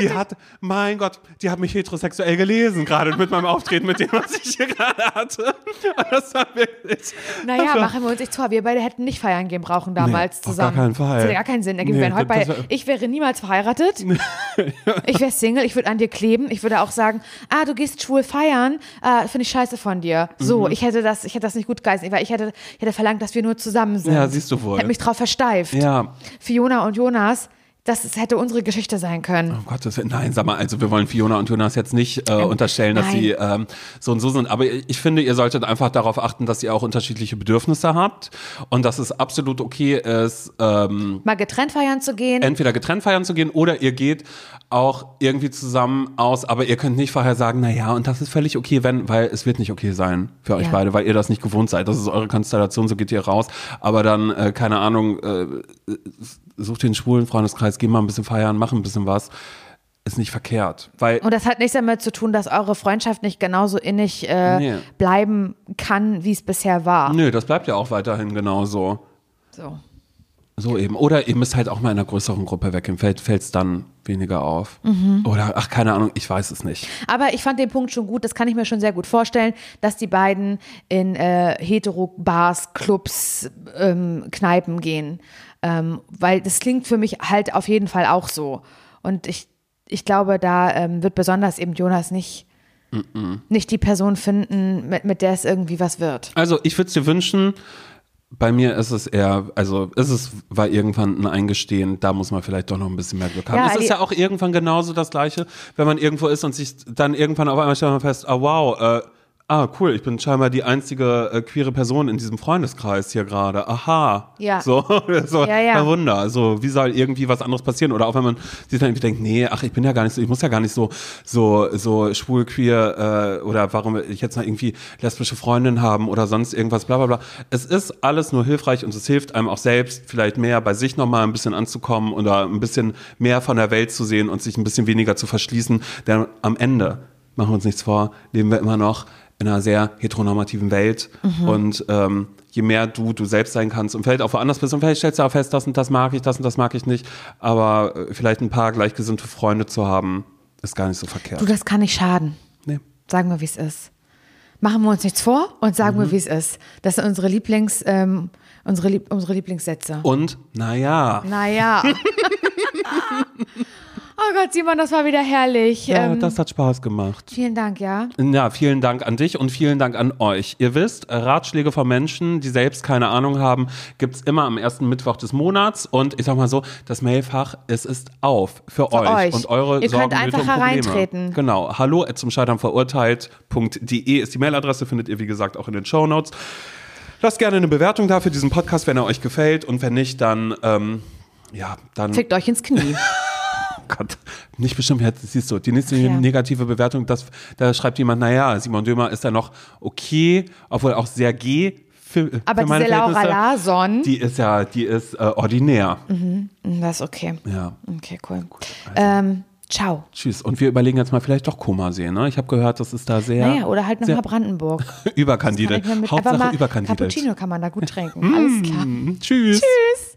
Speaker 1: die hat, mein Gott, die hat mich heterosexuell gelesen, gerade mit meinem Auftreten, mit dem, was ich hier gerade hatte. Und das war wirklich.
Speaker 2: Naja,
Speaker 1: war,
Speaker 2: machen wir uns nicht vor. Wir beide hätten nicht feiern gehen brauchen damals
Speaker 1: Nee, auf
Speaker 2: zusammen.
Speaker 1: gar keinen Fall.
Speaker 2: Das hätte gar keinen Sinn ergeben.
Speaker 1: Nee,
Speaker 2: wären heute bei, ich wäre niemals verheiratet. <laughs> ich wäre Single. Ich würde an dir kleben. Ich würde auch sagen, ah, du gehst schwul feiern. Äh, Finde ich scheiße von dir. So,
Speaker 1: Mhm.
Speaker 2: ich hätte das, ich hätte das nicht gut geheißen, weil ich hätte, ich hätte verlangt, dass wir nur zusammen sind.
Speaker 1: Ja, siehst du wohl.
Speaker 2: Hätte mich drauf versteift.
Speaker 1: ja,
Speaker 2: Fiona und Jonas, das hätte unsere Geschichte sein können.
Speaker 1: Gottes Willen. Nein, sag mal, also wir wollen Fiona und Jonas jetzt nicht äh, unterstellen, dass
Speaker 2: nein.
Speaker 1: sie ähm, so und so sind. Aber ich finde, ihr solltet einfach darauf achten, dass ihr auch unterschiedliche Bedürfnisse habt und dass es absolut okay ist, ähm,
Speaker 2: Mal getrennt feiern zu gehen.
Speaker 1: entweder getrennt feiern zu gehen oder ihr geht auch irgendwie zusammen aus, aber ihr könnt nicht vorher sagen, na ja, und das ist völlig okay, wenn, weil es wird nicht okay sein für euch
Speaker 2: Ja.
Speaker 1: beide, weil ihr das nicht gewohnt seid. Das ist eure Konstellation, so geht ihr raus. Aber dann, äh, keine Ahnung, äh, sucht den schwulen Freundeskreis, geh mal ein bisschen feiern, mach ein bisschen was. Ist nicht verkehrt. Weil
Speaker 2: Und das hat nichts damit zu tun, dass eure Freundschaft nicht genauso innig äh,
Speaker 1: Nee.
Speaker 2: bleiben kann, wie es bisher war.
Speaker 1: Nö, das bleibt ja auch weiterhin genauso.
Speaker 2: So.
Speaker 1: So eben. Oder ihr müsst halt auch mal in einer größeren Gruppe weggehen. Fällt es dann weniger auf.
Speaker 2: Mhm.
Speaker 1: Oder, ach, keine Ahnung, ich weiß es nicht.
Speaker 2: Aber ich fand den Punkt schon gut, das kann ich mir schon sehr gut vorstellen, dass die beiden in äh, Hetero-Bars, Clubs, ähm, Kneipen gehen. Ähm, weil das klingt für mich halt auf jeden Fall auch so. Und ich, ich glaube, da ähm, wird besonders eben Jonas nicht, nicht die Person finden, mit, mit der es irgendwie was wird.
Speaker 1: Also ich würde es dir wünschen, bei mir ist es eher, also ist es war irgendwann ein Eingestehen, da muss man vielleicht doch noch ein bisschen mehr Glück haben.
Speaker 2: Ja,
Speaker 1: es ist ja auch irgendwann genauso das Gleiche, wenn man irgendwo ist und sich dann irgendwann auf einmal stellt man fest, ah wow, äh, ah cool, ich bin scheinbar die einzige äh, queere Person in diesem Freundeskreis hier gerade. Aha.
Speaker 2: Ja.
Speaker 1: So, <laughs> so
Speaker 2: Ja, ja.
Speaker 1: ein Wunder. Also wie soll irgendwie was anderes passieren? Oder auch wenn man sich dann irgendwie denkt, nee, ach, ich bin ja gar nicht so, ich muss ja gar nicht so, so, so schwul, queer äh, oder warum ich jetzt noch irgendwie lesbische Freundin haben oder sonst irgendwas, bla bla bla. Es ist alles nur hilfreich und es hilft einem auch selbst vielleicht mehr bei sich nochmal ein bisschen anzukommen oder ein bisschen mehr von der Welt zu sehen und sich ein bisschen weniger zu verschließen. Denn am Ende, machen wir uns nichts vor, leben wir immer noch in einer sehr heteronormativen Welt und ähm, je mehr du du selbst sein kannst und vielleicht auch woanders bist und vielleicht stellst du auch fest, das und das mag ich, das und das mag ich nicht, aber äh, vielleicht ein paar gleichgesinnte Freunde zu haben, ist gar nicht so verkehrt.
Speaker 2: Du, das kann nicht schaden.
Speaker 1: Nee.
Speaker 2: Sagen wir, wie es ist. Machen wir uns nichts vor und sagen
Speaker 1: Mhm.
Speaker 2: wir, wie es ist. Das sind unsere Lieblings, ähm, unsere, Lieb unsere Lieblingssätze.
Speaker 1: Und, naja,
Speaker 2: Naja. <laughs> <laughs> oh Gott, Simon, das war wieder herrlich.
Speaker 1: ja,
Speaker 2: ähm,
Speaker 1: das hat Spaß gemacht.
Speaker 2: vielen Dank, ja.
Speaker 1: Ja, vielen Dank an dich und vielen Dank an euch. Ihr wisst, Ratschläge von Menschen, die selbst keine Ahnung haben, gibt's immer am ersten Mittwoch des Monats. Und ich sag mal so, das Mailfach, es ist auf für, euch.
Speaker 2: euch.
Speaker 1: und eure
Speaker 2: Ihr könnt
Speaker 1: Sorgen, Nöte
Speaker 2: einfach
Speaker 1: und
Speaker 2: hereintreten.
Speaker 1: Genau. Hallo zum Scheitern verurteilt.de ist die Mailadresse, findet ihr wie gesagt auch in den Show Notes. Lasst gerne eine Bewertung da für diesen Podcast, wenn er euch gefällt. Und wenn nicht, dann, ähm, ja, dann.
Speaker 2: Fickt euch ins Knie. <laughs>
Speaker 1: Gott, nicht bestimmt. Jetzt siehst du, die nächste
Speaker 2: Ja.
Speaker 1: negative Bewertung, das, da schreibt jemand, naja, Simon Dömer ist da noch okay, obwohl auch sehr G. Für,
Speaker 2: Aber
Speaker 1: für
Speaker 2: diese Laura. Larsson,
Speaker 1: Die ist ja, die ist äh, ordinär.
Speaker 2: das ist okay.
Speaker 1: Ja,
Speaker 2: Okay, cool.
Speaker 1: also.
Speaker 2: Ähm, ciao.
Speaker 1: tschüss. Und wir überlegen jetzt mal vielleicht doch Koma sehen. Ne? Ich habe gehört, das ist da sehr
Speaker 2: Naja, oder halt nochmal Brandenburg. <laughs> mit-
Speaker 1: Hauptsache überkandidelt.
Speaker 2: Cappuccino kann man da gut trinken. Alles klar.
Speaker 1: Tschüss.
Speaker 2: Tschüss.